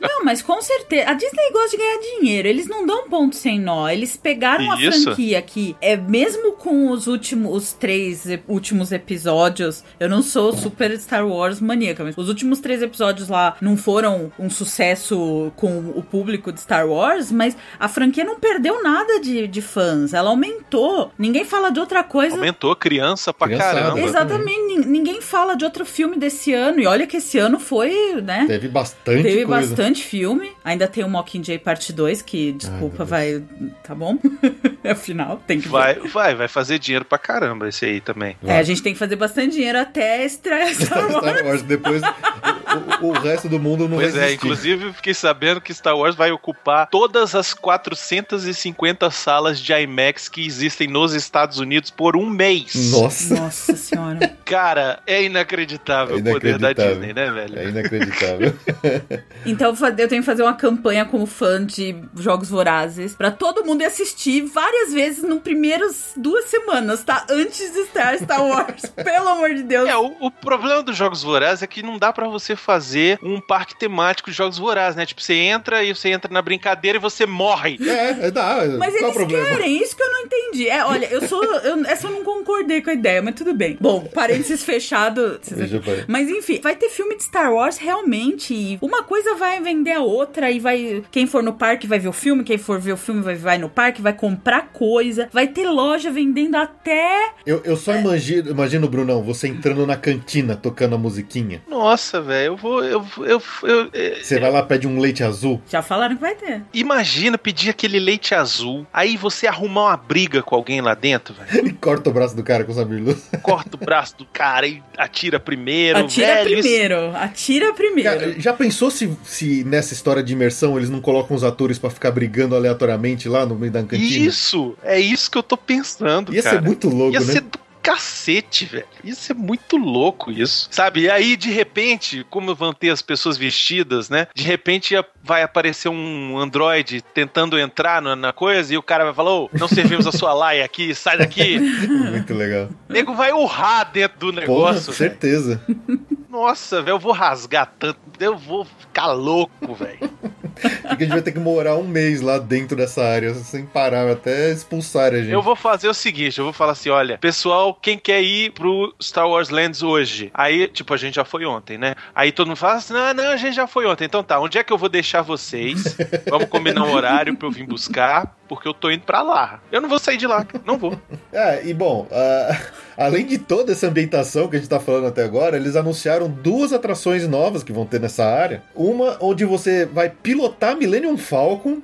Não, mas com certeza. A Disney gosta de ganhar dinheiro. Eles não dão ponto sem nó. Eles pegaram a Isso. franquia que é mesmo com os últimos os três últimos episódios. Eu não sou super Star Wars maníaca, mas os últimos três episódios lá não foram um sucesso com o público de Star Wars, mas a franquia não perdeu nada de, de fãs. Ela aumentou. Ninguém fala de outra coisa. Aumentou criança pra Criançada. caramba. Exatamente, nin- ninguém fala de outro filme desse ano. E olha que esse ano foi, né? Teve bastante Teve coisa. bastante filme. Ainda tem o Mockingjay parte 2, que, desculpa, vai. Tá bom? Afinal, tem que ver. Vai, vai, vai fazer dinheiro pra caramba esse aí também. É, a gente tem que fazer bastante dinheiro até estrear Star Wars. Star Wars. Depois, o, o- resto do mundo não Pois vai é, inclusive eu fiquei sabendo que Star Wars vai ocupar todas as 450 salas de IMAX que existem nos Estados Unidos por um mês. Nossa, Nossa senhora. Cara, é inacreditável, É o poder da inacreditável. Disney, né, velho? é inacreditável. Então eu tenho que fazer uma campanha como fã de Jogos Vorazes pra todo mundo ir assistir várias vezes no primeiras duas semanas, tá? Antes de estar Star Wars. Pelo amor de Deus. É, o, o problema dos Jogos Vorazes é que não dá pra você fazer um parque temático de Jogos Vorazes, né? Tipo, você entra e você entra na brincadeira e você morre. é, é, dá. Mas qual é eles problema? querem, isso que eu não entendi. É, olha, eu sou. Eu, essa eu não concordei com a ideia, mas tudo bem. Bom, parênteses fechado. Mas enfim, vai ter filme de Star Wars realmente. e Uma coisa vai vender a outra e vai. Quem for no parque vai ver o filme, quem for ver o filme vai, vai no parque, vai comprar coisa. Vai ter loja vendendo até. Eu, eu só imagino, imagino, Brunão, você entrando na cantina tocando a musiquinha. Nossa, velho, eu vou. Eu, eu, eu, é, Você vai lá, pede um leite azul. Já falaram que vai ter. Imagina pedir aquele leite azul, aí você arrumar uma briga com alguém lá dentro, velho. Ele corta o braço do cara com o sabre. Corta o braço do cara e atira primeiro. Atira velho, isso- primeiro. Atira primeiro. Cara, já pensou se, se nessa história de imersão eles não colocam os atores pra ficar brigando aleatoriamente lá no meio da cantina? Isso, é isso que eu tô pensando, Ia cara. ser muito louco, Ia né? ser do cacete, velho. Ia ser muito louco isso. Sabe? E aí, de repente, como vão ter as pessoas vestidas, né? De repente vai aparecer um androide tentando entrar na, na coisa e o cara vai falar: Ô, não servimos a sua laia aqui, sai daqui. Muito legal. O nego vai urrar dentro do Porra, negócio. velho. certeza. Nossa, velho, eu vou rasgar tanto. Eu vou ficar louco, velho. Porque a gente vai ter que morar um mês lá dentro dessa área, sem parar, até expulsar a gente. Eu vou fazer o seguinte, eu vou falar assim, olha, pessoal, quem quer ir pro Star Wars Lands hoje? Aí, tipo, a gente já foi ontem, né? Aí todo mundo fala assim, não, não, a gente já foi ontem. Então tá, onde é que eu vou deixar vocês? Vamos combinar um horário pra eu vir buscar, porque eu tô indo pra lá. Eu não vou sair de lá, não vou. É, e bom, ah, além de toda essa ambientação que a gente tá falando até agora, eles anunciaram duas atrações novas que vão ter nessa área. Uma onde você vai pilotar Millennium Falcon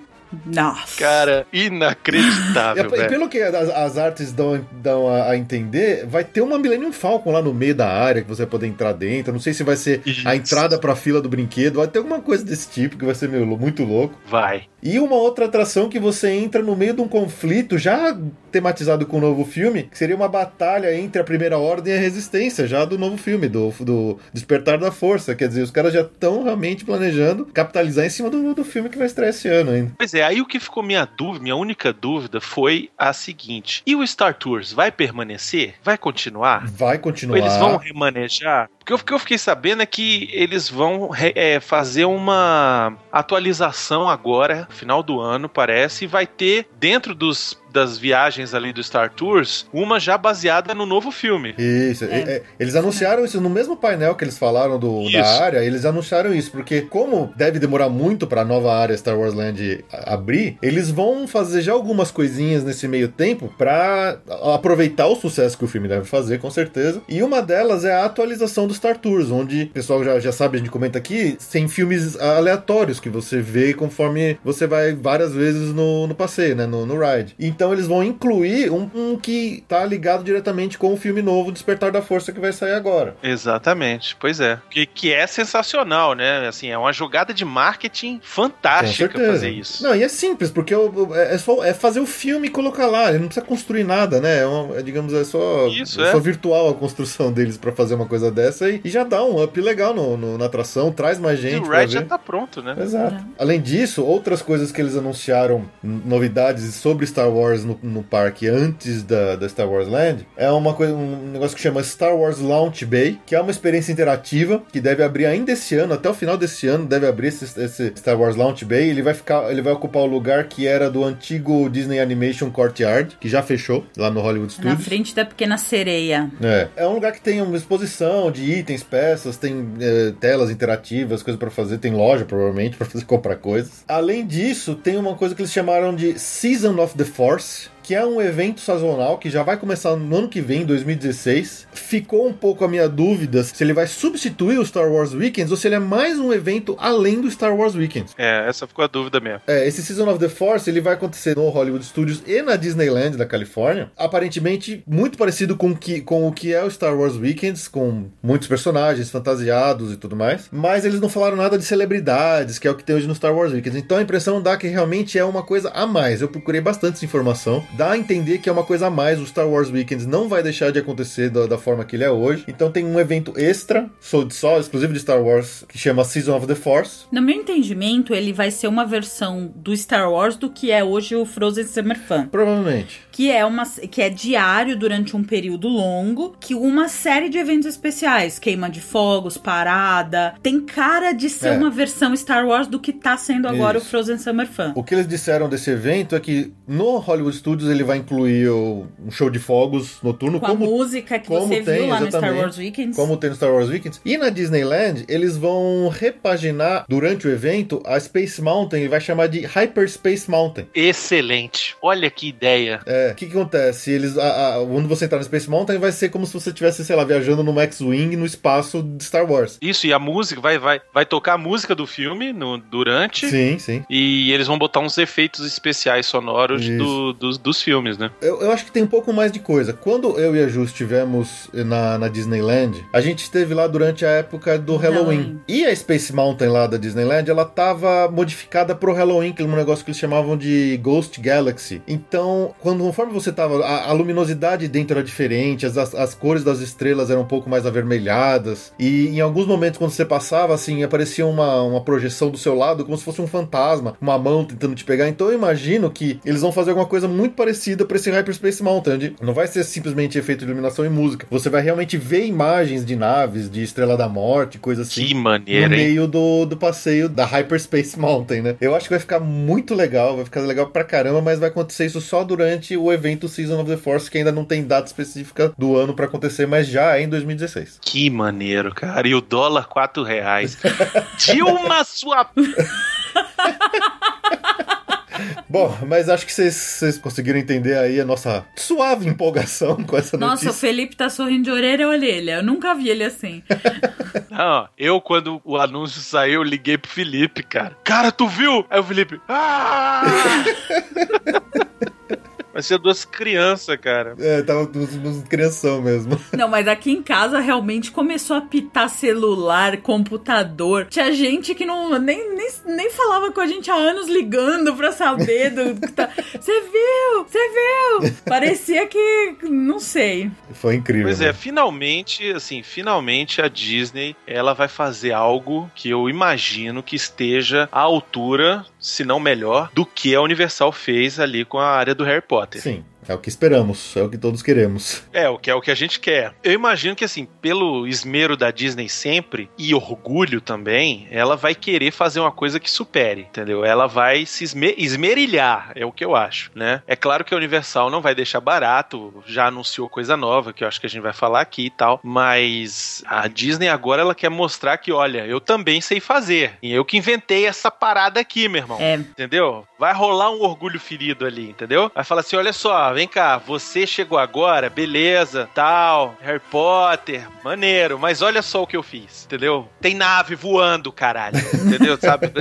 Nossa. Cara, E, inacreditável, e velho. pelo que as, as artes dão, dão a, a entender, vai ter uma Millennium Falcon lá no meio da área que você vai poder entrar dentro. Não sei se vai ser a Isso. entrada pra fila do brinquedo, vai ter alguma coisa desse tipo que vai ser meio, muito louco. Vai. E uma outra atração que você entra no meio de um conflito já tematizado com o novo filme, que seria uma batalha entre a Primeira Ordem e a Resistência, já do novo filme, do, do Despertar da Força. Quer dizer, os caras já estão realmente planejando capitalizar em cima do, do filme que vai estrear esse ano ainda. Pois é, aí o que ficou minha dúvida, minha única dúvida foi a seguinte: e o Star Tours vai permanecer? Vai continuar? Vai Ou continuar. eles vão remanejar? Porque o que eu fiquei sabendo é que eles vão é, fazer uma atualização agora, final do ano, parece, e vai ter dentro dos, das viagens ali do Star Tours, uma já baseada no novo filme. Isso, É. é- é, eles anunciaram isso no mesmo painel que eles falaram do, da área, eles anunciaram isso, porque como deve demorar muito pra nova área Star Wars Land abrir, eles vão fazer já algumas coisinhas nesse meio tempo pra aproveitar o sucesso que o filme deve fazer, com certeza. E uma delas é a atualização do Star Tours, onde o pessoal já, já sabe, a gente comenta aqui, tem filmes aleatórios que você vê conforme você vai várias vezes no, no passeio, né, no, no ride. Então eles vão incluir um, um que tá ligado diretamente com o filme novo Despertar da Força que vai sair agora. Exatamente, pois é. Que, que é sensacional, né? Assim, é uma jogada de marketing fantástica fazer isso. Não, e é simples, porque o- o- é, é só é fazer o filme e colocar lá. Ele não precisa construir nada, né? É, uma- é, digamos, é só, Isso, é é. só virtual a construção deles pra fazer uma coisa dessa e, e já dá um up legal no, no- na atração, traz mais E gente o pra Red já tá pronto, né? Exato. Além disso, outras coisas que eles anunciaram, novidades sobre Star Wars no, no parque antes da, da Star Wars Land, é uma coisa, um negócio que chama Star Wars Launch Bay, que é uma experiência interativa que deve abrir ainda esse ano, até o final desse ano deve abrir esse, esse Star Wars Launch Bay. Ele vai ficar, ele vai ocupar o lugar que era do antigo Disney Animation Courtyard, que já fechou lá no Hollywood Na Studios. frente da pequena sereia. É. é um lugar que tem uma exposição de itens, peças, tem é, telas interativas, coisas pra fazer, tem loja provavelmente pra fazer comprar coisas. Além disso, tem uma coisa que eles chamaram de Season of the Force. course, Que é um evento sazonal que já vai começar no ano que vem, 2016. Ficou um pouco a minha dúvida se ele vai substituir o Star Wars Weekends ou se ele é mais um evento além do Star Wars Weekends. É, essa ficou a dúvida mesmo. É, esse Season of the Force ele vai acontecer no Hollywood Studios e na Disneyland da Califórnia. Aparentemente muito parecido com, que, com o que é o Star Wars Weekends, com muitos personagens fantasiados e tudo mais. Mas eles não falaram nada de celebridades, que é o que tem hoje no Star Wars Weekends. Então a impressão dá que realmente é uma coisa a mais. Eu procurei bastante informação. Dá a entender que é uma coisa a mais. O Star Wars Weekends não vai deixar de acontecer da, da forma que ele é hoje. Então tem um evento extra, só, só exclusivo de Star Wars, que chama Season of the Force. No meu entendimento, ele vai ser uma versão do Star Wars do que é hoje o Frozen Summer Fun. Provavelmente. Que é, uma, que é diário durante um período longo, que uma série de eventos especiais, queima de fogos, parada, tem cara de ser É. uma versão Star Wars do que tá sendo agora Isso. o Frozen Summer Fun. O que eles disseram desse evento é que no Hollywood Studios ele vai incluir um show de fogos noturno, Com como, a música que como você tem, viu lá no Star. Wars Weekends. como tem no Star Wars Weekends. E na Disneyland, eles vão repaginar durante o evento a Space Mountain e vai chamar de Hyperspace Mountain. Excelente. Olha que ideia. É, o que, que acontece? Eles, a, a, quando você entrar no Space Mountain, vai ser como se você estivesse, sei lá, viajando no X-Wing no espaço de Star Wars. Isso, e a música, vai, vai, vai tocar a música do filme no, durante. Sim, sim. E eles vão botar uns efeitos especiais sonoros do- dos, dos filmes, né? Eu, eu acho que tem um pouco mais de coisa. Quando eu e a Ju estivemos na, na Disneyland, a gente esteve lá durante a época do Halloween. Halloween. E a Space Mountain lá da Disneyland, ela tava modificada pro Halloween, que é um negócio que eles chamavam de Ghost Galaxy. Então, quando, conforme você tava, a, a luminosidade dentro era diferente, as, as, as cores das estrelas eram um pouco mais avermelhadas. E em alguns momentos, quando você passava, assim, aparecia uma, uma projeção do seu lado, como se fosse um fantasma, uma mão tentando te pegar. Então eu imagino que eles vão fazer alguma coisa muito parecida pra esse Hyperspace Mountain, onde não vai ser simplesmente efeito de iluminação e música. Você vai realmente ver imagens de naves, de Estrela da Morte, coisa assim Que no maneira, hein? meio do, do passeio da Hyperspace Mountain, né? Eu acho que vai ficar muito legal, vai ficar legal pra caramba, mas vai acontecer isso só durante o evento Season of the Force, que ainda não tem data específica do ano pra acontecer, mas já é em 2016. Que maneiro, cara. E o dólar, 4 reais. Dilma, sua. Bom, mas acho que vocês- conseguiram entender aí a nossa suave empolgação com essa Nossa, o notícia. Felipe tá sorrindo de orelha a orelha. Eu nunca vi ele assim. Não, eu, quando o anúncio saiu, eu liguei pro Felipe, cara. Cara, tu viu? Aí o Felipe. Ah! Ser duas crianças, cara. É, tava uns crianção mesmo. Não, mas aqui em casa realmente começou a pitar celular, computador. Tinha gente que não nem, nem, nem falava com a gente há anos ligando pra saber do que tá. Você viu? Você viu? Parecia que. Não sei. Foi incrível. Pois é, né? finalmente, assim, finalmente a Disney, ela vai fazer algo que eu imagino que esteja à altura, se não melhor, do que a Universal fez ali com a área do Harry Potter. Sim, é o que esperamos, é o que todos queremos. É, o que é o que a gente quer. Eu imagino que, assim, pelo esmero da Disney sempre, e orgulho também, ela vai querer fazer uma coisa que supere, entendeu? Ela vai se esme- esmerilhar, é o que eu acho, né? É claro que a Universal não vai deixar barato, já anunciou coisa nova, que eu acho que a gente vai falar aqui e tal, mas a Disney agora ela quer mostrar que, olha, eu também sei fazer. E eu que inventei essa parada aqui, meu irmão. É. Entendeu? Vai rolar um orgulho ferido ali, entendeu? Vai falar assim: olha só, vem cá, você chegou agora, beleza, tal, Harry Potter, maneiro, mas olha só o que eu fiz, entendeu? Tem nave voando, caralho, entendeu? Sabe?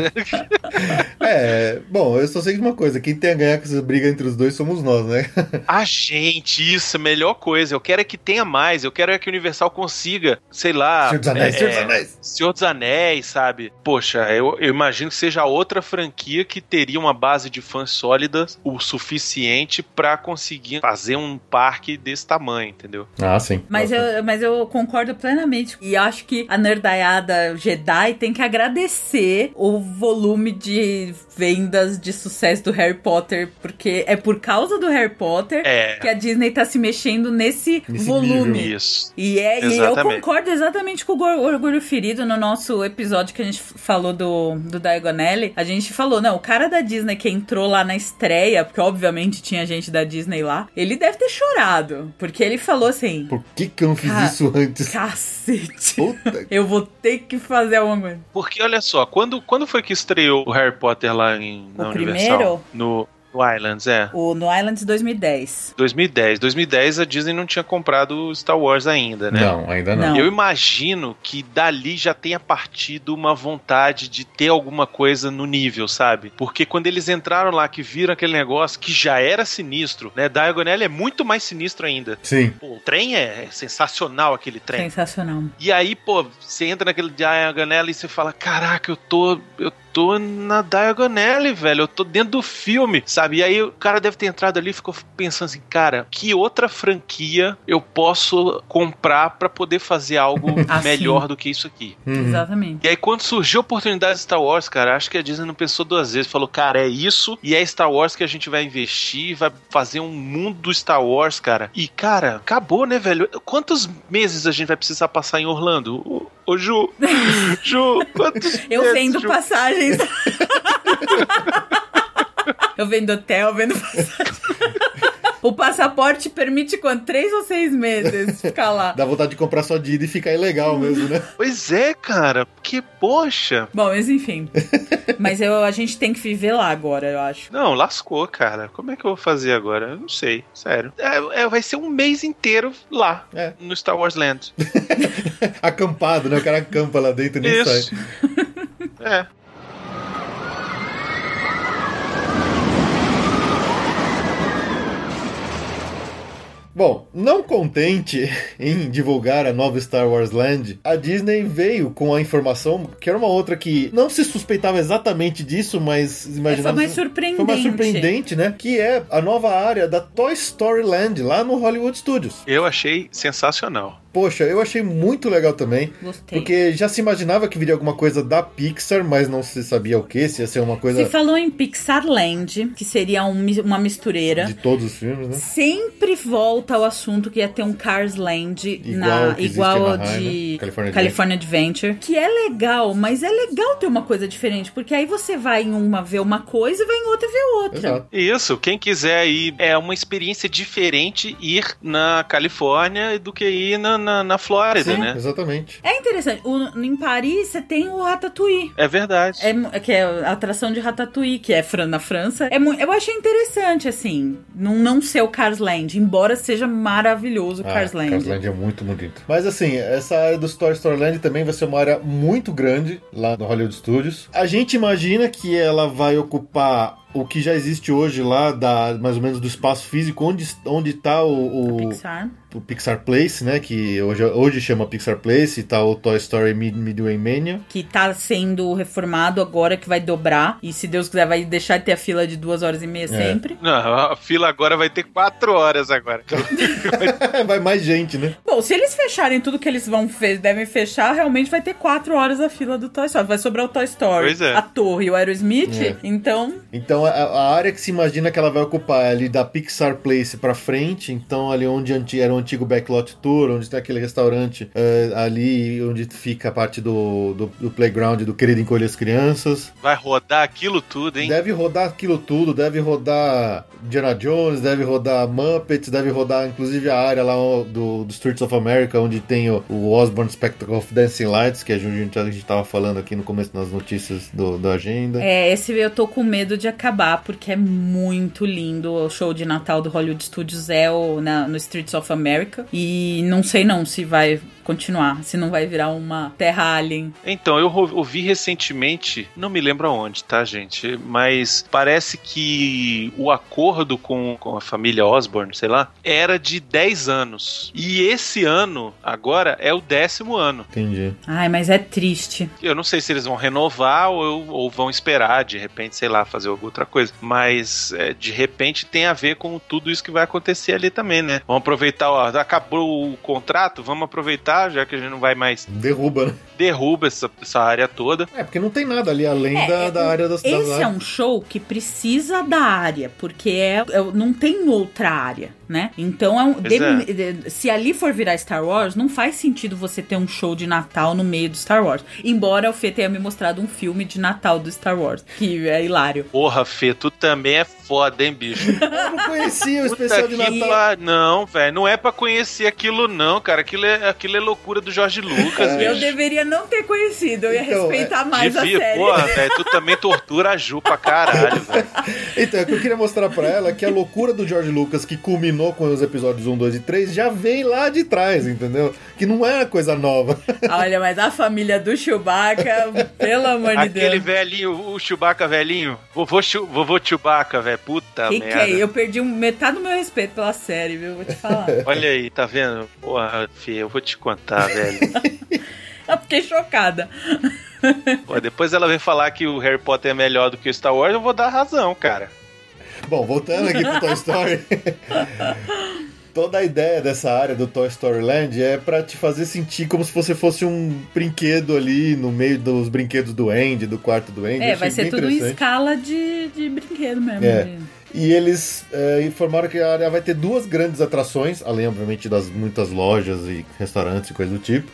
É, bom, eu só sei de uma coisa: quem tem a ganhar com essa briga entre os dois somos nós, né? A gente, isso, a melhor coisa. Eu quero é que tenha mais, eu quero é que o Universal consiga, sei lá. Senhor dos Anéis, é, Senhor dos Anéis. Senhor dos Anéis, sabe? Poxa, eu, eu imagino que seja outra franquia que teria uma base de fãs sólida o suficiente pra conseguir fazer um parque desse tamanho, entendeu? Ah, sim. Mas eu, mas eu concordo plenamente. E acho que a nerdaiada Jedi tem que agradecer o volume de vendas de sucesso do Harry Potter, porque é por causa do Harry Potter É. que a Disney tá se mexendo nesse, Nesse volume. nível. Isso. E, é, e eu concordo exatamente com o Orgulho Ferido no nosso episódio que a gente falou do, do Diagonelli. A gente falou, não, o cara da Disney que entrou lá na estreia, porque obviamente tinha gente da Disney lá, ele deve ter chorado. Porque ele falou assim: Por que, que eu não fiz isso antes? cacete, Puta que- eu vou ter que fazer alguma coisa. Porque olha só, quando, quando foi que estreou o Harry Potter lá em, na O Universal? primeiro? No, no Islands, é. O No Islands 2010. 2010. 2010 a Disney não tinha comprado o Star Wars ainda, né? Não, ainda não. Não. Eu imagino que dali já tenha partido uma vontade de ter alguma coisa no nível, sabe? Porque quando eles entraram lá, que viram aquele negócio que já era sinistro, né? Diagonal é muito mais sinistro ainda. Sim. Pô, o trem é, sensacional, aquele trem. Sensacional. E aí, pô, você entra naquele Diagonal e você fala: Caraca, eu tô. Eu tô na Diagonal, velho. Eu tô dentro do filme, sabe? E aí o cara deve ter entrado ali e ficou pensando assim: Cara, que outra franquia eu posso comprar pra poder fazer algo Ah, melhor do que isso aqui? Uhum. Exatamente. E aí, quando surgiu a oportunidade de Star Wars, cara, acho que a Disney não pensou duas vezes. Falou, cara, é isso e é Star Wars que a gente vai investir, vai fazer um mundo do Star Wars, cara. E, cara, acabou, né, velho? Quantos meses a gente vai precisar passar em Orlando? Ô, ô Ju, Ju, quantos Eu meses, vendo Ju? Passagens. eu vendo hotel, vendo passagem. O passaporte permite quanto? Três ou seis meses ficar lá. Dá vontade de comprar só de ida e ficar ilegal mesmo, né? Pois é, cara, porque, poxa. Bom, mas enfim. Mas eu, a gente tem que viver lá agora, eu acho. Não, lascou, cara. Como é que eu vou fazer agora? Eu não sei, sério. É, é, vai ser um mês inteiro lá, É. no Star Wars Land. Acampado, né? O cara acampa lá dentro e nem sai. Isso. É. Bom, não contente em divulgar a nova Star Wars Land, a Disney veio com a informação que era uma outra que não se suspeitava exatamente disso, mas imaginava. mais surpreendente. Foi mais surpreendente, né? Que é a nova área da Toy Story Land lá no Hollywood Studios. Eu achei sensacional. Poxa, eu achei muito legal também. Gostei. Porque já se imaginava que viria alguma coisa da Pixar, mas não se sabia o que, se ia ser uma coisa Se falou em Pixar Land, que seria um uma mistureira. de todos os filmes, né? Sempre volta ao assunto que ia ter um Cars Land Igual na, igual ao de né? California California, Adventure. Que é legal, mas é legal ter uma coisa diferente, porque aí você vai em uma ver uma coisa e vai em outra ver outra. Exato. Isso, quem quiser ir, é uma experiência diferente ir na Califórnia do que ir na, na, na, na Flórida, Sim, né? exatamente. É interessante. O- em Paris você tem o Ratatouille. É verdade. É, que é a atração de Ratatouille, que é na França. É eu achei interessante, assim, não, não ser o Cars Land, embora seja maravilhoso o Ah, Cars Land. Cars Land é muito bonito. Mas assim, essa área do Toy Story Land também vai ser uma área muito grande lá no Hollywood Studios. A gente imagina que ela vai ocupar o que já existe hoje lá, da, mais ou menos do espaço físico, onde, onde tá o, o, Pixar. O Pixar Place, né? Que hoje, hoje chama Pixar Place, e tá o Toy Story Mid Midway Mania. Que tá sendo reformado agora, que vai dobrar. E se Deus quiser, vai deixar de ter a fila de duas horas e meia sempre. Não, a fila agora vai ter quatro horas agora. vai mais gente, né? Bom, se eles fecharem tudo que eles vão fe devem fechar, realmente vai ter quatro horas a fila do Toy Story. Vai sobrar o Toy Story, Pois é. a torre e o Aerosmith. É. Então, Então a, a área que se imagina que ela vai ocupar é ali da Pixar Place pra frente, então ali onde era o antigo Backlot Tour, onde tem aquele restaurante eh, ali onde fica a parte do, do, do playground do Querido Encolher as Crianças. Vai rodar aquilo tudo, hein? Deve rodar aquilo tudo, deve rodar Indiana Jones, deve rodar Muppets, deve rodar inclusive a área lá do, do Streets of America, onde tem o, o Osborne Spectacle of Dancing Lights, que a gente, a gente tava falando aqui no começo das notícias do, da agenda. é, esse eu tô com medo de acabar, porque é muito lindo. O show de Natal do Hollywood Studios é o, na- no Streets of America. E não sei não se vai continuar, se não vai virar uma terra alien. Então, eu ouvi recentemente, não me lembro aonde, tá, gente? Mas parece que o acordo com, com a família Osborne, sei lá, era de 10 anos. E esse ano, agora, é o décimo ano. Entendi. Ai, mas é triste. Eu não sei se eles vão renovar ou, ou vão esperar, de repente, sei lá, fazer alguma outra coisa. Mas, é, de repente, tem a ver com tudo isso que vai acontecer ali também, né? Vamos aproveitar, ó, acabou o contrato, vamos aproveitar, já que a gente não vai mais Derruba, né? derruba essa, essa área toda. É, porque não tem nada ali além É, da, é, da área das, das Esse é áreas. um show que precisa da área, porque é, é- não tem outra área, né? Então, é um, Pois de- de- se ali for virar Star Wars, não faz sentido você ter um show de Natal no meio do Star Wars. Embora o Fê tenha me mostrado um filme de Natal do Star Wars, que é hilário. Porra, Fê, tu também é foda, hein, bicho? Eu não conhecia o Puta especial de Natal. Não, velho, não é pra conhecer aquilo, não, cara. Aquilo é, aquilo é loucura do Jorge Lucas, Eu bicho. deveria não ter conhecido, eu ia Então, respeitar mais Devia, a série. porra, velho, tu também tortura a Ju pra caralho, velho. Então, é que eu queria mostrar pra ela que a loucura do George Lucas, que culminou com os episódios 1, 2 e 3, já vem lá de trás, entendeu? Que não é coisa nova. Olha, mas a família do Chewbacca, pelo amor de Aquele Deus. velhinho, o Chewbacca velhinho, vovô, Chu- vovô Chewbacca, velho, puta Que que merda. é? Eu perdi metade do meu respeito pela série, viu? Vou te falar. Olha aí, tá vendo? Porra, Fê, eu vou te contar, velho. Eu fiquei chocada. Pô, depois ela vem falar que o Harry Potter é melhor do que o Star Wars, eu vou dar razão, cara. Bom, voltando aqui pro Toy Story. Toda a ideia dessa área do Toy Story Land é pra te fazer sentir como se você fosse um brinquedo ali no meio dos brinquedos do Andy, do quarto do Andy. É, vai ser tudo em escala de, de brinquedo mesmo. É. de- E eles é, informaram que a área vai ter duas grandes atrações, além, obviamente, das muitas lojas e restaurantes e coisa do tipo.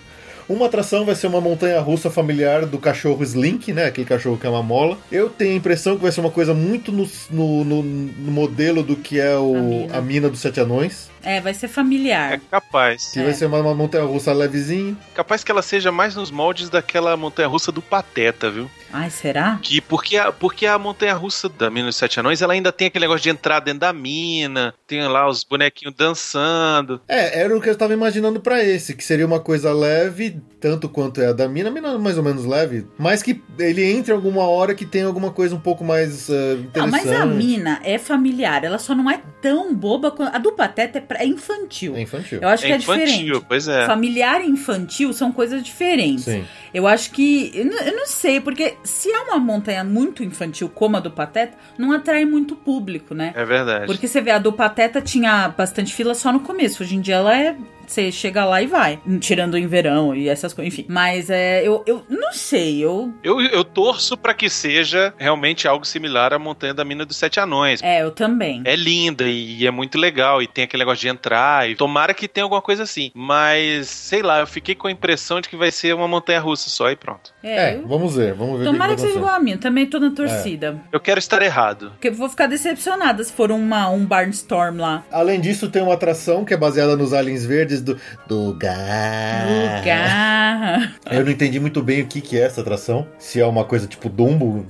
Uma atração vai ser uma montanha russa familiar do cachorro Slink, né? Aquele cachorro que é uma mola. Eu tenho a impressão que vai ser uma coisa muito no, no, no- no modelo do que é o, A a, mina. mina. dos Sete Anões. É, vai ser É familiar. capaz. Que É. vai ser uma, uma montanha russa levezinha. Capaz que ela seja mais nos moldes daquela montanha-russa do Pateta, viu? Ai, será? Que porque a, porque a montanha-russa da Mina dos Sete Anões, ela ainda tem aquele negócio de entrar dentro da mina, tem lá os bonequinhos dançando. É, era o que eu estava imaginando pra esse, que seria uma coisa leve, tanto quanto é a da mina, a mina mais ou menos leve, mas que ele entre alguma hora que tem alguma coisa um pouco mais uh, Não, interessante. mas a mina é familiar, ela só não é tão boba quanto. A do Pateta é, é infantil. É infantil. Eu acho é que é infantil, diferente. pois é. Familiar e infantil são coisas diferentes. Sim. Eu acho que. Eu não, eu não sei, porque se é uma montanha muito infantil como a do Pateta, não atrai muito público, né? É verdade. Porque você vê, a do Pateta tinha bastante fila só no começo. Hoje em dia ela é. Você chega lá e vai. Tirando em verão e essas coisas. Enfim. Mas é. Eu, eu não sei. Eu. Eu, eu torço pra que seja realmente algo similar à Montanha da Mina dos Sete Anões. É, eu também. É linda e é muito legal e tem aquele negócio de entrar e tomara que tenha alguma coisa assim. Mas, sei lá, eu fiquei com a impressão de que vai ser uma montanha russa só e pronto. É, eu- vamos ver, vamos ver Tomara que que, seja igual a minha. Também tô na torcida. Eu quero estar errado. Porque eu vou ficar decepcionada se for uma, um Barnstorm lá. Além disso, tem uma atração que é baseada nos aliens verdes do. Lugar. Eu não entendi muito bem o que, que é essa atração. Se é uma coisa tipo Dumbo,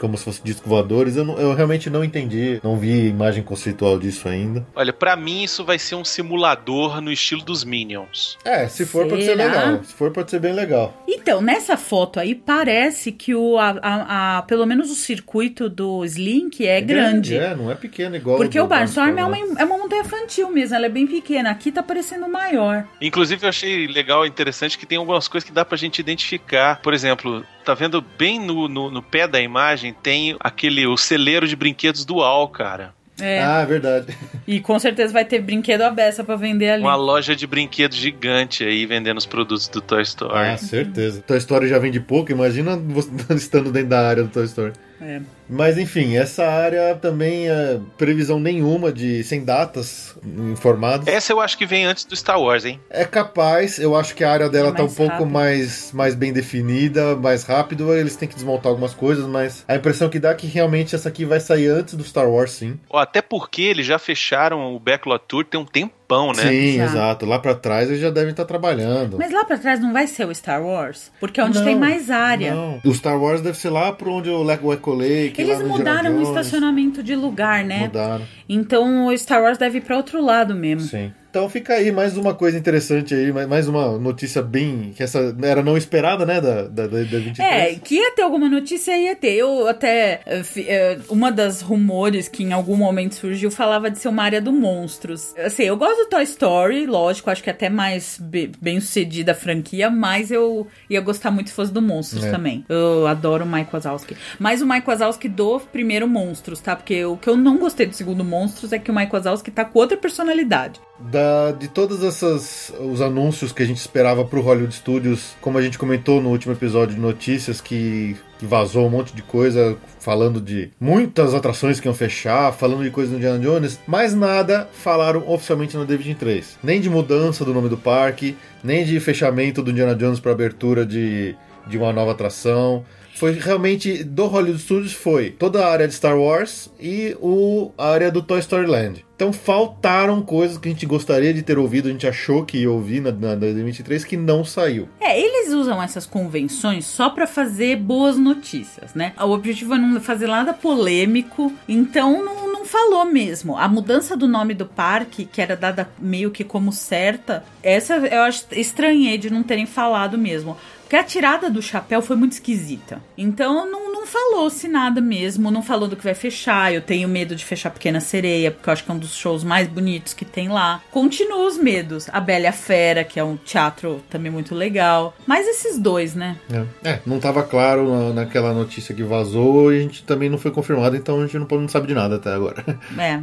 como se fosse disco voadores. Eu, não- eu realmente não entendi. Não vi imagem conceitual disso ainda. Olha, pra mim isso vai ser um simulador no estilo dos Minions. É, se for pode ser Será? legal. Se for pode ser bem legal. Então, nessa foto aí, parece que o, a, a- a- pelo menos o circuito do Slink é, grande. É, não é pequeno igual Porque o Barnstorm é uma, né? é uma montanha infantil mesmo, ela é bem pequena. Aqui tá parecendo maior. Inclusive, eu achei legal e interessante que tem algumas coisas que dá pra gente identificar. Por exemplo, tá vendo bem no, no, no pé da imagem, tem aquele o celeiro de brinquedos dual, cara. É. Ah, é verdade. E com certeza vai ter brinquedo à beça pra vender ali. Uma loja de brinquedos gigante aí vendendo os produtos do Toy Story. Ah, certeza. Toy Story já vende pouco, imagina você estando dentro da área do Toy Story. É. Mas enfim, essa área também é previsão nenhuma de sem datas informadas. Essa eu acho que vem antes do Star Wars, hein? É capaz, eu acho que a área dela É tá um pouco rápido. mais, mais bem definida, mais rápido, eles têm que desmontar algumas coisas, mas a impressão que dá é que realmente essa aqui vai sair antes do Star Wars, sim. Até porque eles já fecharam o Backlot Tour tem um tempão, né? Sim, Já. exato. Lá pra trás eles já devem estar trabalhando. Mas lá pra trás não vai ser o Star Wars? Porque é onde Não, tem mais área. Não. O Star Wars deve ser lá pra onde o Le- o Echo Lake. Eles mudaram o estacionamento de lugar, né? Mudaram, Então o Star Wars deve ir pra outro lado mesmo. sim. Então fica aí mais uma coisa interessante aí, mais- uma notícia bem. que essa era não esperada, né? Da, da, da, da 23. É, que ia ter alguma notícia, ia ter. Eu até. eh, eh, Uma das rumores que em algum momento surgiu falava de ser uma área do monstros. Assim, eu gosto do Toy Story, lógico, acho que é até mais be- bem sucedida a franquia, mas eu ia gostar muito se fosse do Monstros É. também. Eu adoro o Mike Wazowski. Mas o Mike Wazowski do primeiro Monstros, tá? Porque o que eu não gostei do segundo Monstros é que o Mike Wazowski tá com outra personalidade. Da, de todas essas os anúncios que a gente esperava pro Hollywood Studios, como a gente comentou no último episódio de notícias que, vazou um monte de coisa falando de muitas atrações que iam fechar, falando de coisas do Indiana Jones, mas nada falaram oficialmente na D23. Nem de mudança do nome do parque, nem de fechamento do Indiana Jones para abertura de, de uma nova atração. Foi realmente do Hollywood Studios foi toda a área de Star Wars e o, a área do Toy Story Land. Então faltaram coisas que a gente gostaria de ter ouvido, a gente achou que ia ouvir na, na, na D23 que não saiu. É, eles usam essas convenções só pra fazer boas notícias, né? O objetivo é não fazer nada polêmico, então não falou mesmo. A mudança do nome do parque, que era dada meio que como certa, essa eu acho estranhei de não terem falado mesmo. Porque a tirada do chapéu foi muito esquisita. Então não, não falou-se nada mesmo, não falou do que vai fechar. Eu tenho medo de fechar Pequena Sereia, porque eu acho que é um dos shows mais bonitos que tem lá. Continua os medos. A Bela e a Fera, que é um teatro também muito legal. Mas esses dois, né? É, não estava claro na- naquela notícia que vazou e a gente também não foi confirmado, então a gente não, não sabe de nada até agora. É.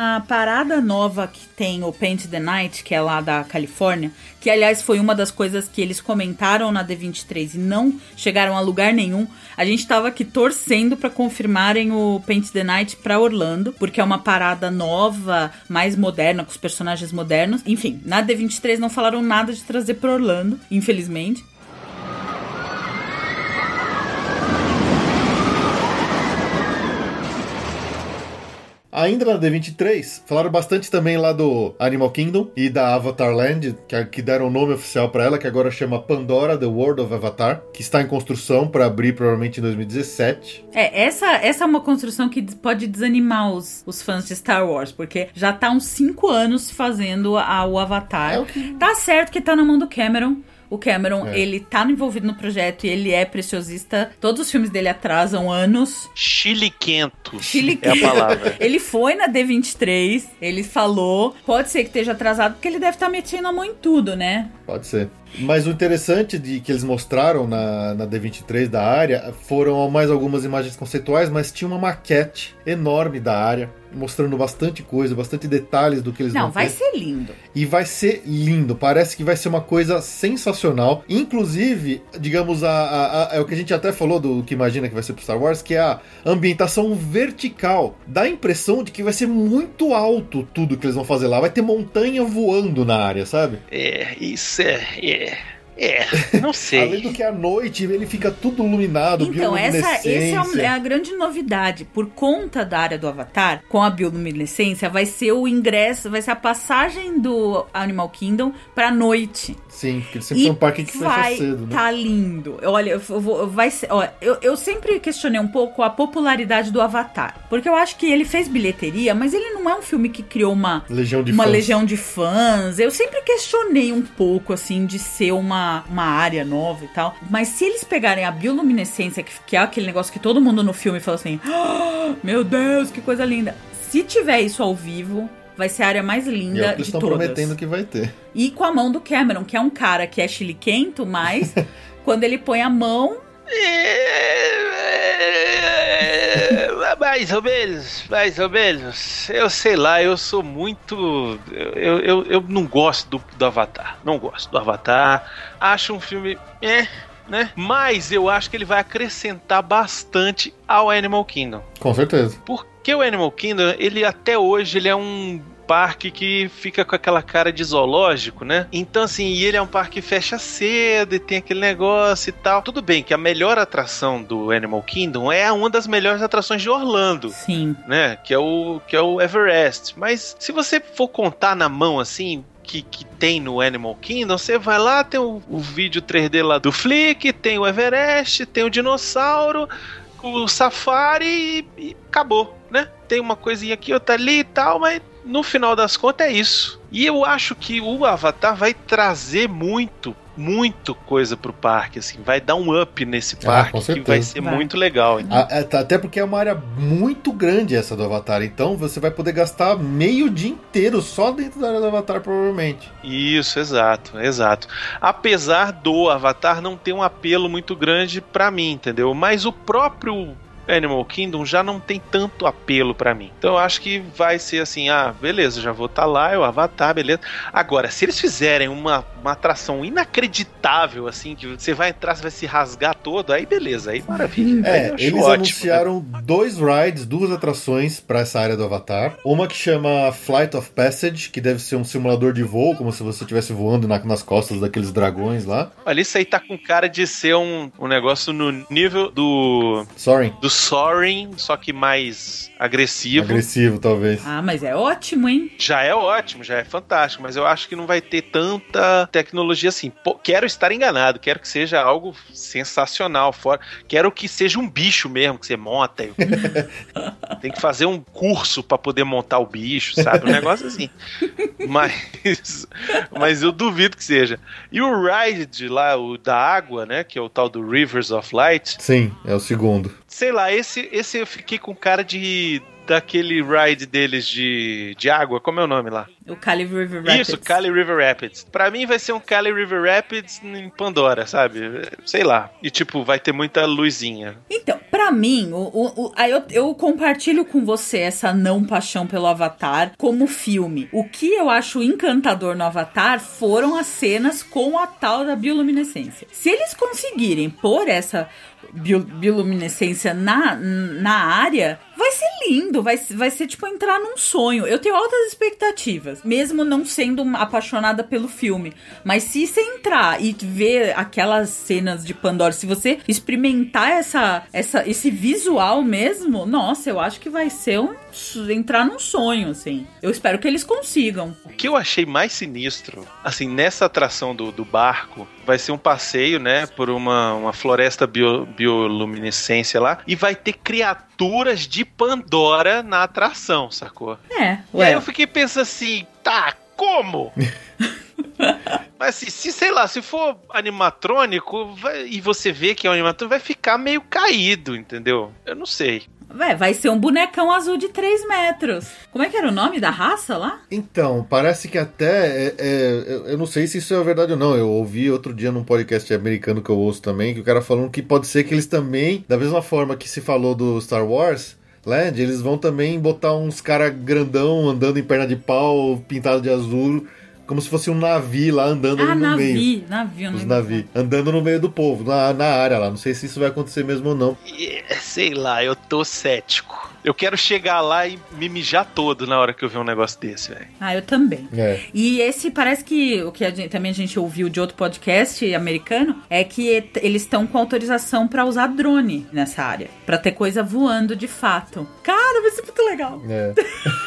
A parada nova que tem o Paint the Night, que é lá da Califórnia, que aliás foi uma das coisas que eles comentaram na D23 e não chegaram a lugar nenhum. A gente tava aqui torcendo pra confirmarem o Paint the Night pra Orlando, porque é uma parada nova, mais moderna, com os personagens modernos. Enfim, na D23 não falaram nada de trazer pra Orlando, infelizmente. Ainda na D23, falaram bastante também lá do Animal Kingdom e da Avatar Land, que, que deram o nome oficial pra ela, que agora chama Pandora The World of Avatar, que está em construção para abrir provavelmente em 2017. É, essa, essa é uma construção que pode desanimar os, os fãs de Star Wars, porque já tá uns 5 anos fazendo a, o Avatar. É o que- Tá certo que tá na mão do Cameron. O Cameron, É. ele tá envolvido no projeto e ele é preciosista. Todos os filmes dele atrasam anos. Chiliquentos Chile é a palavra. Ele foi na D23, ele falou. Pode ser que esteja atrasado, porque ele deve estar metendo a mão em tudo, né? Pode ser. Mas o interessante de que eles mostraram na, na D23 da área foram mais algumas imagens conceituais, mas tinha uma maquete enorme da área, mostrando bastante coisa, bastante detalhes do que eles Não, vão vai ter. ser lindo. E vai ser lindo, parece que vai ser uma coisa sensacional. Inclusive, digamos, a, a- a- é o que a gente até falou do que imagina que vai ser pro Star Wars, que é a ambientação vertical. Dá a impressão de que vai ser muito alto tudo que eles vão fazer lá. Vai ter montanha voando na área, sabe? É, isso é, é. É, não Além sei. do que à noite ele fica tudo iluminado, Então, essa, essa é, é a grande novidade. Por conta da área do Avatar, com a bioluminescência, vai ser o ingresso, vai ser a passagem do Animal Kingdom pra noite. Sim, porque ele sempre tem um parque que vai fecha cedo, né? tá lindo. Olha, eu vou, vai ser, ó, eu, eu sempre questionei um pouco a popularidade do Avatar. Porque eu acho que ele fez bilheteria, mas ele não é um filme que criou uma, Legião de uma fãs. legião de fãs. Eu sempre questionei um pouco, assim, de ser uma, uma área nova e tal. Mas se eles pegarem a bioluminescência, que, que é aquele negócio que todo mundo no filme fala assim: "Ah, Meu Deus, que coisa linda. Se tiver isso ao vivo. Vai ser a área mais E é o linda que eles de estão todas. prometendo que vai ter. E com a mão do Cameron, que é um cara que é chiliquento, mas quando ele põe a mão, É, Mais ou menos, mais ou menos. Eu sei lá, eu sou muito. Eu, eu, eu não gosto do, do Avatar. Não gosto do Avatar. Acho um filme. É, né? Mas eu acho que ele vai acrescentar bastante ao Animal Kingdom. Com certeza. Porque o Animal Kingdom, ele até hoje, ele é um parque que fica com aquela cara de zoológico, né? Então, assim, e ele é um parque que fecha cedo e tem aquele negócio e tal. Tudo bem que a melhor atração do Animal Kingdom é uma das melhores atrações de Orlando. sim. Né, que é o que é o Everest. Mas se você for contar na mão assim, que, que tem no Animal Kingdom, você vai lá, tem o, o vídeo 3D lá do Flick, tem o Everest, tem o dinossauro, o safari e, e acabou? Tem uma coisinha aqui, outra ali e tal, mas no final das contas é isso. E eu acho que o Avatar vai trazer muito, muito coisa pro parque, assim, vai dar um up nesse Ah, parque que vai ser Vai. muito legal. Tá- Até porque é uma área muito grande essa do Avatar, então você vai poder gastar meio dia inteiro só dentro da área do Avatar, provavelmente. Isso, exato, exato. Apesar do Avatar não ter um apelo muito grande pra mim, entendeu? Mas o próprio Animal Kingdom já não tem tanto apelo pra mim. Então eu acho que vai ser assim, ah, beleza, já vou estar lá, é o Avatar, beleza. Agora, se eles fizerem uma, uma atração inacreditável, assim, que você vai entrar, você vai se rasgar todo, aí beleza, aí maravilha. Aí É, eu acho eles ótimo, né? anunciaram dois rides, duas atrações pra essa área do Avatar. Uma que chama Flight of Passage, que deve ser um simulador de voo, como se você estivesse voando na- nas costas daqueles dragões lá. Olha, isso aí tá com cara de ser um, um negócio no nível do, Soaring. do Soaring, só que mais agressivo. Agressivo, talvez. Ah, mas é ótimo, hein? Já é ótimo, já é fantástico, mas eu acho que não vai ter tanta tecnologia assim. Pô, quero estar enganado, quero que seja algo sensacional, fora. Quero que seja um bicho mesmo que você monta. e- Tem que fazer um curso para poder montar o bicho, sabe? Um negócio assim. Mas, mas eu duvido que seja. E o ride lá, o da água, né, que é o tal do Rivers of Light, Sim, é o segundo. sei lá, esse, esse eu fiquei com cara de daquele ride deles de, de água, como é o nome lá? O Cali River Rapids. Isso, Cali River Rapids. Pra mim vai ser um Cali River Rapids em Pandora, sabe? Sei lá. E tipo, vai ter muita luzinha. Então, pra mim, o, o, aí eu, eu compartilho com você essa não paixão pelo Avatar como filme. O que eu acho encantador no Avatar foram as cenas com a tal da bioluminescência. Se eles conseguirem pôr essa bioluminescência na, na área, vai ser lindo, vai, vai ser tipo entrar num sonho. Eu tenho altas expectativas, mesmo não sendo apaixonada pelo filme. Mas se você entrar e ver aquelas cenas de Pandora, se você experimentar essa, essa, esse visual mesmo, nossa, eu acho que vai ser um entrar num sonho, assim. Eu espero que eles consigam. O que eu achei mais sinistro, assim, nessa atração do, do barco, vai ser um passeio, né, por uma, uma floresta bio, bioluminescência lá, e vai ter criaturas de Pandora na atração, sacou? É, E aí ué. eu fiquei pensando assim, tá, como? Mas assim, se, sei lá, se for animatrônico vai- e você vê que é um animatrônico, vai ficar meio caído, entendeu? Eu não sei. Vai ser um bonecão azul de 3 metros. Como é que era o nome da raça lá? Então, parece que até. é- é, eu- não sei se isso é verdade ou não. Eu ouvi outro dia num podcast americano que eu ouço também, que o cara falando que pode ser que eles também, da mesma forma que se falou do Star Wars. Land, eles vão também botar uns cara grandão andando em perna de pau, pintado de azul, como se fosse um navio lá andando Ah, ali no meio. navi, navio, Os não navios. Andando no meio do povo, na, na área lá. Não sei se isso vai acontecer mesmo ou não. E, sei lá, eu tô cético. Eu quero chegar lá e me mijar todo na hora que eu ver um negócio desse, velho. Ah, eu também. É. E esse parece que o que a gente- também a gente ouviu de outro podcast americano é que eles estão com autorização pra usar drone nessa área, Pra ter coisa voando de fato. Cara, vai ser muito legal. É.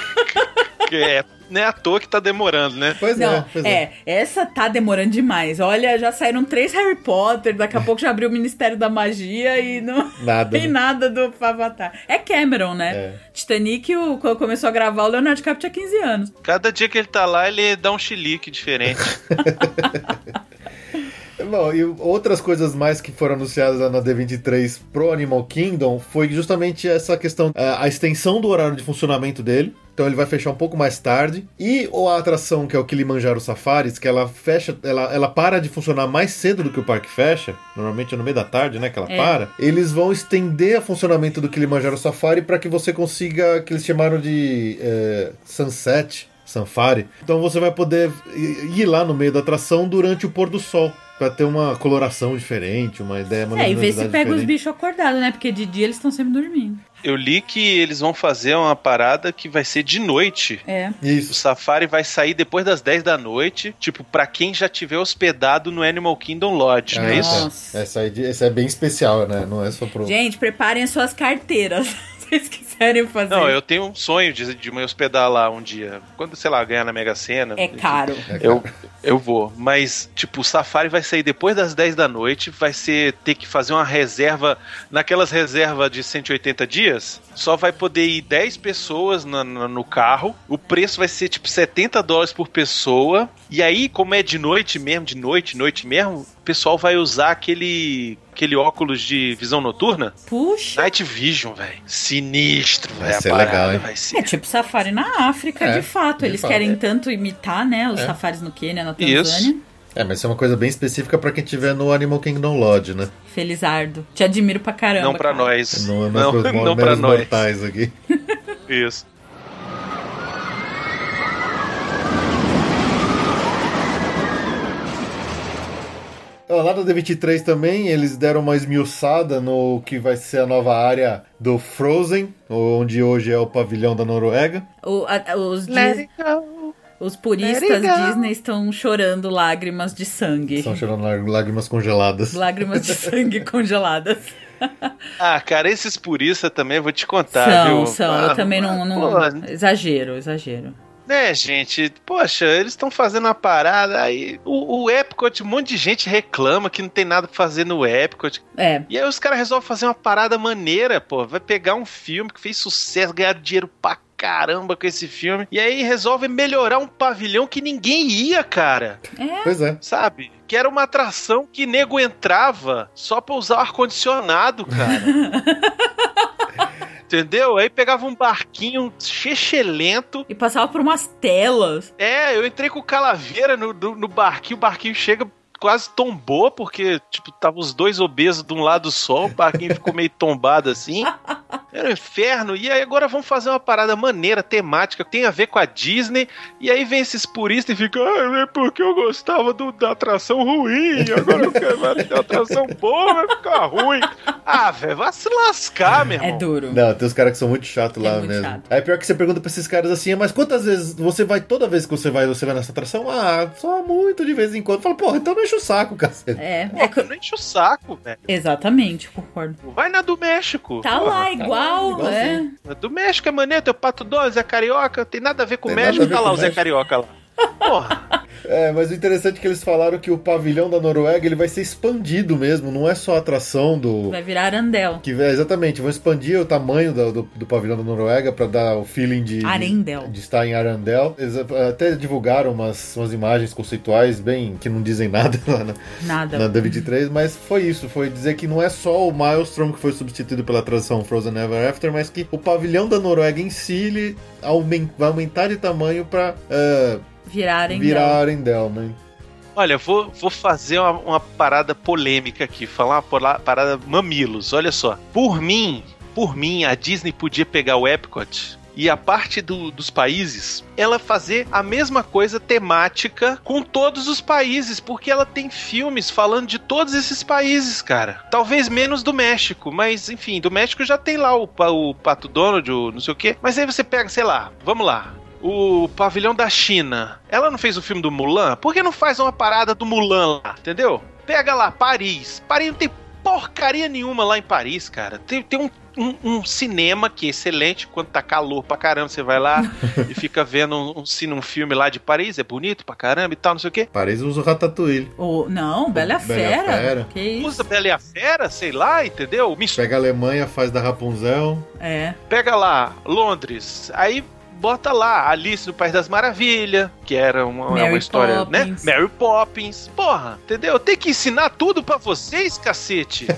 É, não é à toa que tá demorando, né? Pois Não, é, pois é. é, essa tá demorando demais. Olha, já saíram três Harry Potter, daqui a pouco já abriu o Ministério da Magia e não Nada. tem né? nada do Avatar. É Cameron, né? É. Titanic, o, quando começou a gravar, o Leonardo DiCaprio tinha 15 anos. Cada dia que ele tá lá, ele dá um chilique diferente. Bom, e outras coisas mais que foram anunciadas na D23 pro Animal Kingdom foi justamente essa questão, é, a extensão do horário de funcionamento dele. Então ele vai fechar um pouco mais tarde. E ou a atração, que é o Kilimanjaro Safaris, que ela fecha, ela, ela para de funcionar mais cedo do que o parque fecha. Normalmente é no meio da tarde, né, que ela É. para. Eles vão estender o funcionamento do Kilimanjaro Safari para que você consiga, que eles chamaram de é, Sunset. Safari. Então você vai poder ir lá no meio da atração durante o pôr do sol. Pra ter uma coloração diferente, uma ideia, uma é, e ver se pega os diferente. bichos acordados, né? Porque de dia eles estão sempre dormindo. Eu li que eles vão fazer uma parada que vai ser de noite. É. O Isso. safari vai sair depois das 10 da noite, tipo, pra quem já tiver hospedado no Animal Kingdom Lodge, não é isso? Nossa. Essa, essa é bem especial, né? Não é só pro. Gente, preparem as suas carteiras. Vocês quiserem fazer. Não, eu tenho um sonho de, de me hospedar lá um dia. Quando, sei lá, ganhar na Mega Sena. É caro. É, Eu, eu vou, mas tipo, o safari vai sair depois das 10 da noite, vai ser ter que fazer uma reserva, naquelas reservas de 180 dias, só vai poder ir 10 pessoas na- na- no carro, o preço vai ser tipo 70 dólares por pessoa, e aí, como é de noite mesmo, de noite, noite mesmo, o pessoal vai usar aquele, aquele óculos de visão noturna, Puxa. Night Vision, velho. Sinistro, Vai velho. a ser parada legal, hein? Vai ser. É tipo safari na África, É, de fato. de Eles fato. querem tanto imitar, né? Os É. safaris no Quênia, na Isso. Tanzânia. É, mas isso é uma coisa bem específica pra quem tiver no Animal Kingdom Lodge, né? Felizardo. Te admiro pra caramba. Não pra cara. nós. Não é mais não, não pra nós. aqui. Isso. Lá no D23 também, eles deram uma esmiuçada no que vai ser a nova área do Frozen, onde hoje é o pavilhão da Noruega. O- a- os, Let Dis- it go. os puristas Let it go. Disney estão chorando lágrimas de sangue. Estão chorando lá- lágrimas congeladas. Lágrimas de sangue congeladas. Ah, cara, esses puristas também vou te contar, são, viu? são. Ah, eu também não. não- Exagero, exagero. Né, gente? Poxa, eles estão fazendo uma parada aí. O, o Epcot, um monte de gente reclama que não tem nada pra fazer no Epcot. É. E aí os caras resolvem fazer uma parada maneira, pô. Vai pegar um filme que fez sucesso, ganhar dinheiro pra caramba com esse filme. E aí resolve melhorar um pavilhão que ninguém ia, cara. Pois é. Sabe? Que era uma atração que nego entrava só pra usar o ar-condicionado, cara. Entendeu? Aí pegava um barquinho chechelento. E passava por umas telas. É, eu entrei com Calaveira no, no, no barquinho, o barquinho chega, quase tombou, porque, tipo, tava os dois obesos de um lado só, o barquinho ficou meio tombado assim. Era um inferno. E aí agora vamos fazer uma parada maneira, temática, que tem a ver com a Disney. E aí vem esses puristas e ficam, ah, é porque eu gostava do- da atração ruim, agora eu quero ver a atração boa, vai ficar ruim. Ah, velho, vai se lascar, meu irmão. É duro. Não, tem os caras que são muito chatos É lá muito mesmo. chato. Aí pior que você pergunta pra esses caras assim, mas quantas vezes você vai, toda vez que você vai, você vai nessa atração? Ah, só muito de vez em quando. Fala, porra, então não enche o saco, cacete. É, Pô, é que- não enche o saco, velho. exatamente, concordo. Vai na do México. Tá Porra. lá, igual, é. igualzinho. Do México é maneiro, tem o Pato Donald, Zé Carioca, tem nada a ver com o Tem nada México, tá lá o o Zé México. Carioca lá. Porra, É, mas o interessante é que eles falaram que o pavilhão da Noruega ele vai ser expandido mesmo, não é só a atração do. Vai virar Arandel. Que, é, exatamente, vão expandir o tamanho do, do, do pavilhão da Noruega pra dar o feeling de, Arendel. de, de estar em Arendel. Eles até divulgaram umas, umas imagens conceituais bem que não dizem nada lá na, Nada. na D23, mas foi isso, foi dizer que não é só o Maelstrom que foi substituído pela tradução Frozen Ever After, mas que o pavilhão da Noruega em si ele vai aumentar de tamanho pra é, Virar Arendel. virar Né? olha, vou, vou fazer uma, uma parada polêmica aqui, falar uma parada mamilos, olha só. Por mim, por mim, a Disney podia pegar o Epcot e a parte do- dos países, ela fazer a mesma coisa temática com todos os países, porque ela tem filmes falando de todos esses países, cara. Talvez menos do México, mas enfim, do México já tem lá o, o Pato Donald, o não sei o quê. Mas aí você pega, sei lá, vamos lá. O pavilhão da China. Ela não fez o filme do Mulan? Por que não faz uma parada do Mulan lá? Entendeu? Pega lá, Paris. Paris não tem porcaria nenhuma lá em Paris, cara. Tem, tem um, um- um cinema que é excelente. Quando tá calor pra caramba, você vai lá e fica vendo um, um, cine- um filme lá de Paris. É bonito pra caramba e tal, não sei o quê. Paris usa o Ratatouille. O, não, Bela Bela Fera. Fera. Que isso? Usa Bela e a Fera, sei lá, entendeu? Mistura Pega a Alemanha, faz da Rapunzel. É. Pega lá, Londres, aí bota lá Alice no País das Maravilhas, que era uma, Mary uma história, Poppins. né? Mary Poppins. Porra, entendeu? Tem que ensinar tudo pra vocês, cacete.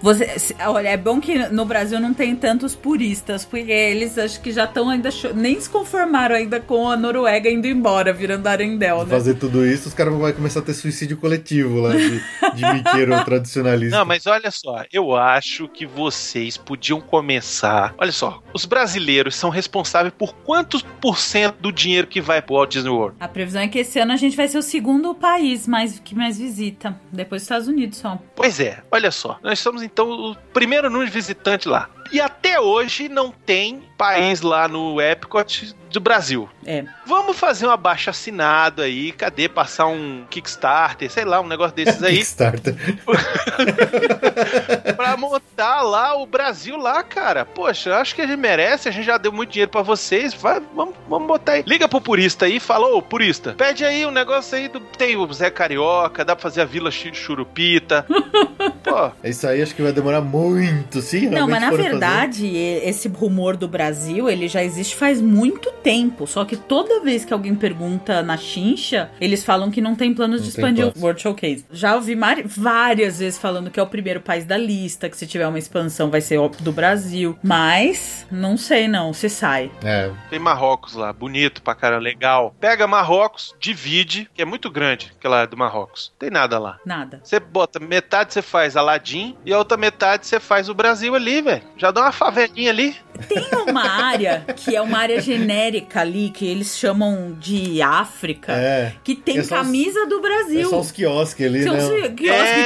Você, olha, é bom que no Brasil não tem tantos puristas, porque eles acho que já estão ainda. Nem se conformaram ainda com a Noruega indo embora, virando Arendelle, né? Fazer tudo isso, os caras vão começar a ter suicídio coletivo lá de, de miqueiro tradicionalista. Não, mas olha só, eu acho que vocês podiam começar. Olha só, os brasileiros são responsáveis por quantos por cento do dinheiro que vai pro Walt Disney World? A previsão é que esse ano a gente vai ser o segundo país mais, que mais visita. Depois dos Estados Unidos só. Pois é, olha só. Nós somos então o primeiro de visitante lá. E até hoje não tem país lá no Epcot do Brasil. É. Vamos fazer um abaixo assinado aí, cadê? Passar um Kickstarter, sei lá, um negócio desses aí, Kickstarter. pra montar lá o Brasil lá, cara. Poxa, acho que a gente merece, a gente já deu muito dinheiro pra vocês, vai, vamos, vamos botar aí. Liga pro purista aí e fala, ô purista, pede aí um negócio aí, do, tem o Zé Carioca, dá pra fazer a Vila Chu- Churupita. Pô, Isso aí acho que vai demorar muito, sim. Não, mas na fazer. Verdade, esse rumor do Brasil, ele já existe faz muito tempo. Só que toda vez que alguém pergunta na chincha, eles falam que não tem planos de Não tem expandir o World Showcase. Já ouvi várias vezes falando que é o primeiro país da lista, que se tiver uma expansão vai ser do Brasil. Mas, não sei não, se sai. É, Tem Marrocos lá, bonito pra cara, legal. Pega Marrocos, divide, que é muito grande aquela do Marrocos. Tem nada lá. Nada. Você bota metade você faz Aladim e a outra metade você faz o Brasil ali, velho. Já dá uma favelinha ali. Tem uma área que é uma área genérica ali, que eles chamam de África, é. que tem É só os- camisa do É Brasil. só os quiosques ali, São né? os quiosques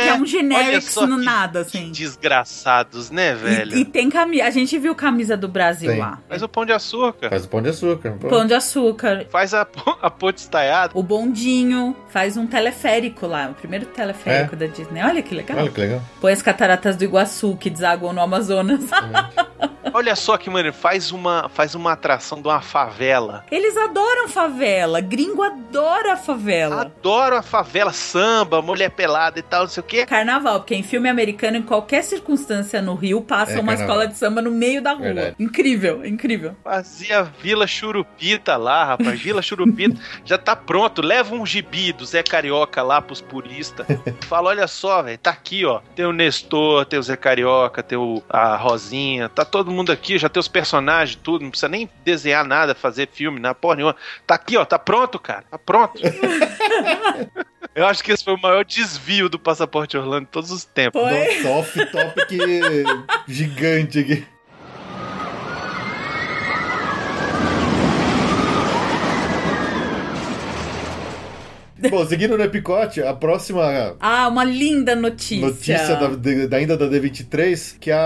que é um generics só no que- nada, que assim. Desgraçados, né, velho? E, e tem camisa. A gente viu camisa do Brasil Tem. lá. Faz o pão de açúcar. Faz o pão de açúcar. pô. Pão de açúcar. Faz a, a ponte estaiada. O bondinho faz um teleférico lá, o primeiro teleférico da Disney. Olha que legal. É. Olha que legal. Põe as cataratas do Iguaçu que desaguam no Amazonas. Olha só que maneiro, faz uma, faz uma atração de uma favela. Eles adoram favela. Gringo adora favela. Adoro a favela, samba, mulher pelada e tal, não sei o quê. Carnaval, porque em filme americano, em qualquer circunstância no Rio, passa É uma carnaval. escola de samba no meio da rua. Verdade. Incrível, incrível. Fazia Vila Churupita lá, rapaz. Vila Churupita já tá pronto. Leva um gibi do Zé Carioca lá pros puristas. Fala, olha só, velho, tá aqui, ó. Tem o Nestor, tem o Zé Carioca, tem o, a Rosinha. Tá todo mundo aqui, já tem os personagens, tudo. Não precisa nem desenhar nada, fazer filme, na porra nenhuma. Tá aqui, ó, tá pronto, cara. Tá pronto. Eu acho que esse foi o maior desvio do Passaporte Orlando de todos os tempos. Foi. Nossa, off-topic gigante aqui. Bom, seguindo no Epicote, a próxima Ah, uma linda notícia. notícia da, de- da- ainda da D23, que é a,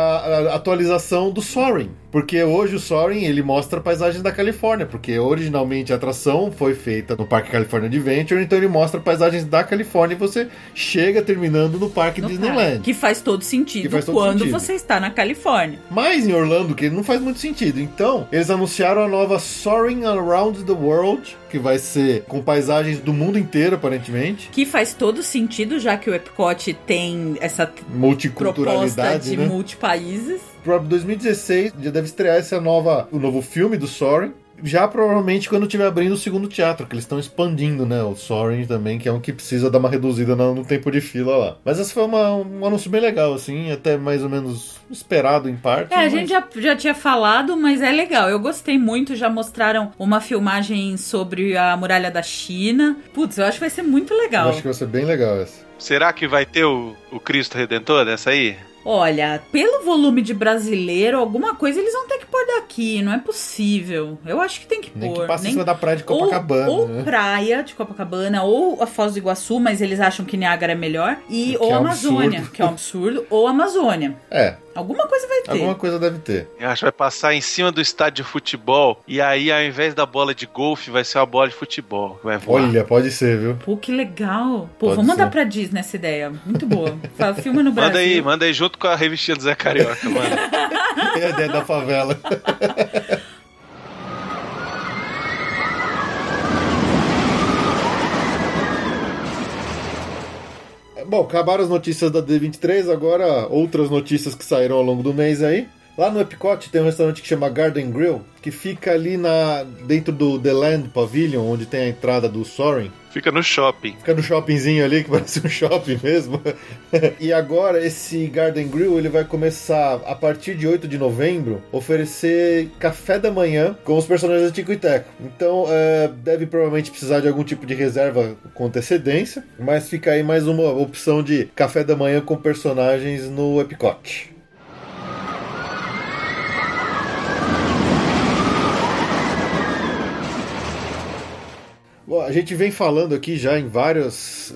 a atualização do Soaring. Porque hoje o Soaring, ele mostra paisagens da Califórnia, porque originalmente a atração foi feita no Parque California Adventure, então ele mostra paisagens da Califórnia e você chega terminando no Parque No Disneyland. parque, Que faz todo sentido faz todo quando sentido. você está na Califórnia. Mas em Orlando, que não faz muito sentido. Então, eles anunciaram a nova Soaring Around the World, que vai ser com paisagens do mundo inteiro, aparentemente. Que faz todo sentido, já que o Epcot tem essa proposta Multiculturalidade, de né? multipaíses. Para 2016, já deve estrear essa nova, o novo filme do Soaring. Já provavelmente quando estiver abrindo o segundo teatro, que eles estão expandindo, né? O Soaring também, que é um que precisa dar uma reduzida no, no tempo de fila lá. Mas esse foi uma- um anúncio bem legal, assim, até mais ou menos esperado em parte. É, a mas- gente já, já tinha falado, mas é legal. Eu gostei muito. Já mostraram uma filmagem sobre a muralha da China. Putz, eu acho que vai ser muito Eu legal. acho que vai ser bem legal essa. Será que vai ter o, o Cristo Redentor dessa aí? Olha, pelo volume de brasileiro, alguma coisa eles vão ter que aqui, não é possível. Eu acho que tem que Nem pôr. que passe em Nem- cima da praia de Copacabana. Ou, ou né? praia de Copacabana, ou a Foz do Iguaçu, mas eles acham que Niágara é melhor. E Que ou é Amazônia, absurdo. que é um absurdo, ou Amazônia. É, Alguma coisa vai ter. alguma coisa deve ter. Eu acho que vai passar em cima do estádio de futebol e aí ao invés da bola de golfe vai ser uma bola de futebol vai voar. Olha, pode ser, viu? Pô, que legal. Pô, Pode vamos mandar ser. pra Disney essa ideia. Muito boa. Fala, Filma no Brasil. Manda aí, manda aí junto com a revistinha do Zé Carioca, mano. É a ideia da favela. Bom, acabaram as notícias da D23, agora outras notícias que saíram ao longo do mês aí. Lá no Epcot tem um restaurante que chama Garden Grill, que fica ali na dentro do The Land Pavilion, onde tem a entrada do Soaring. Fica no shopping. Fica no shoppingzinho ali, que parece um shopping mesmo. e agora, esse Garden Grill, ele vai começar, a partir de 8 de novembro, oferecer café da manhã com os personagens da Tico e Teco. Então, é, deve provavelmente precisar de algum tipo de reserva com antecedência, mas fica aí mais uma opção de café da manhã com personagens no Epcot. Bom, a gente vem falando aqui já em vários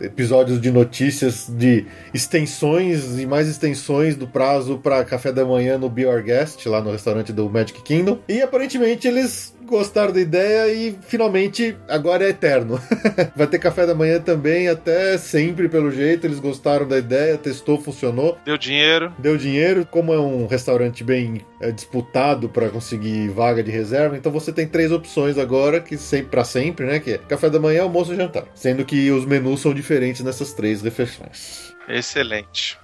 episódios de notícias de extensões e mais extensões do prazo para café da manhã no Be Our Guest, lá no restaurante do Magic Kingdom. E aparentemente eles gostaram da ideia e finalmente agora é eterno. Vai ter café da manhã também até sempre pelo jeito. Eles gostaram da ideia, testou, funcionou. Deu dinheiro. Deu dinheiro, como é um restaurante bem é, disputado para conseguir vaga de reserva, então você tem três opções agora, que sempre para sempre, né? Que é café da manhã, almoço e jantar. Sendo que os menus são diferentes nessas três refeições. Excelente.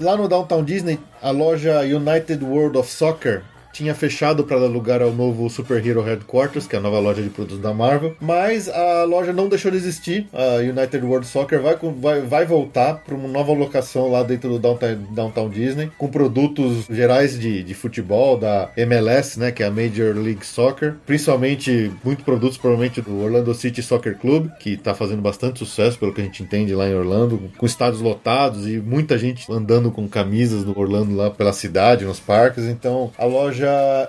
Lá no Downtown Disney, a loja United World of Soccer tinha fechado para dar lugar ao novo Super Hero Headquarters, que é a nova loja de produtos da Marvel, mas a loja não deixou de existir. A United World Soccer vai, vai, vai voltar para uma nova locação lá dentro do Downtown, Downtown Disney, com produtos gerais de, de futebol, da MLS, né, que é a Major League Soccer, principalmente muitos produtos, provavelmente do Orlando City Soccer Club, que está fazendo bastante sucesso, pelo que a gente entende lá em Orlando, com estádios lotados e muita gente andando com camisas do Orlando lá pela cidade, nos parques. Então a loja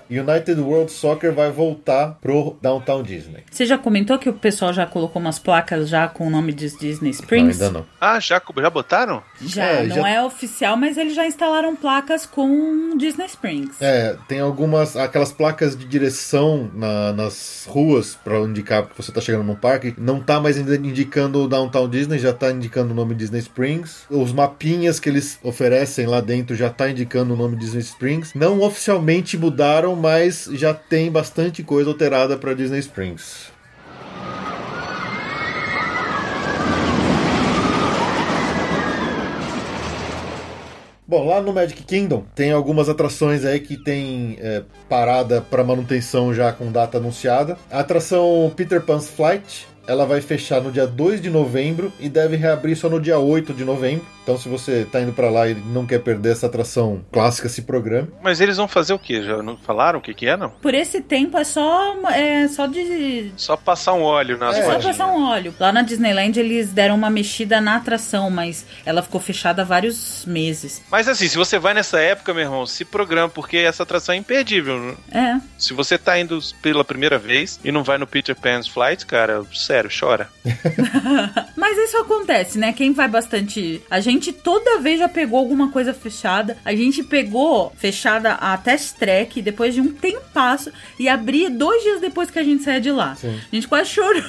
United World Soccer vai voltar pro Downtown Disney. Você já comentou que o pessoal já colocou umas placas já com o nome de Disney Não, Springs? ainda não. Ah, já, já botaram? Já, É, não já- é oficial, mas eles já instalaram placas com Disney Springs. É, tem algumas, aquelas placas de direção na- nas ruas para indicar que você tá chegando num parque. Não tá mais indicando o Downtown Disney, já tá indicando o nome Disney Springs. Os mapinhas que eles oferecem lá dentro já tá indicando o nome Disney Springs. Não oficialmente mudaram, mas já tem bastante coisa alterada para Disney Springs. Bom, lá no Magic Kingdom tem algumas atrações aí que tem é, parada para manutenção já com data anunciada. A atração Peter Pan's Flight, ela vai fechar no dia 2 de novembro e deve reabrir só no dia 8 de novembro. Então se você tá indo para lá e não quer perder essa atração clássica, se programe. Mas eles vão fazer o quê? Já não falaram o que que é, não? Por esse tempo é só, é só de. Só passar um óleo nas É. Só passar um óleo. Lá na Disneyland eles deram uma mexida na atração, mas ela ficou fechada há vários meses. Mas assim, se você vai nessa época, meu irmão, se programa, porque essa atração é imperdível. É. Se você tá indo pela primeira vez e não vai no Peter Pan's Flight, cara, sério, chora. Mas isso acontece, né? Quem vai bastante. A gente toda vez já pegou alguma coisa fechada. A gente pegou fechada a Test Track depois de um tempasso e abria dois dias depois que a gente saía de lá. Sim. A gente quase chorou.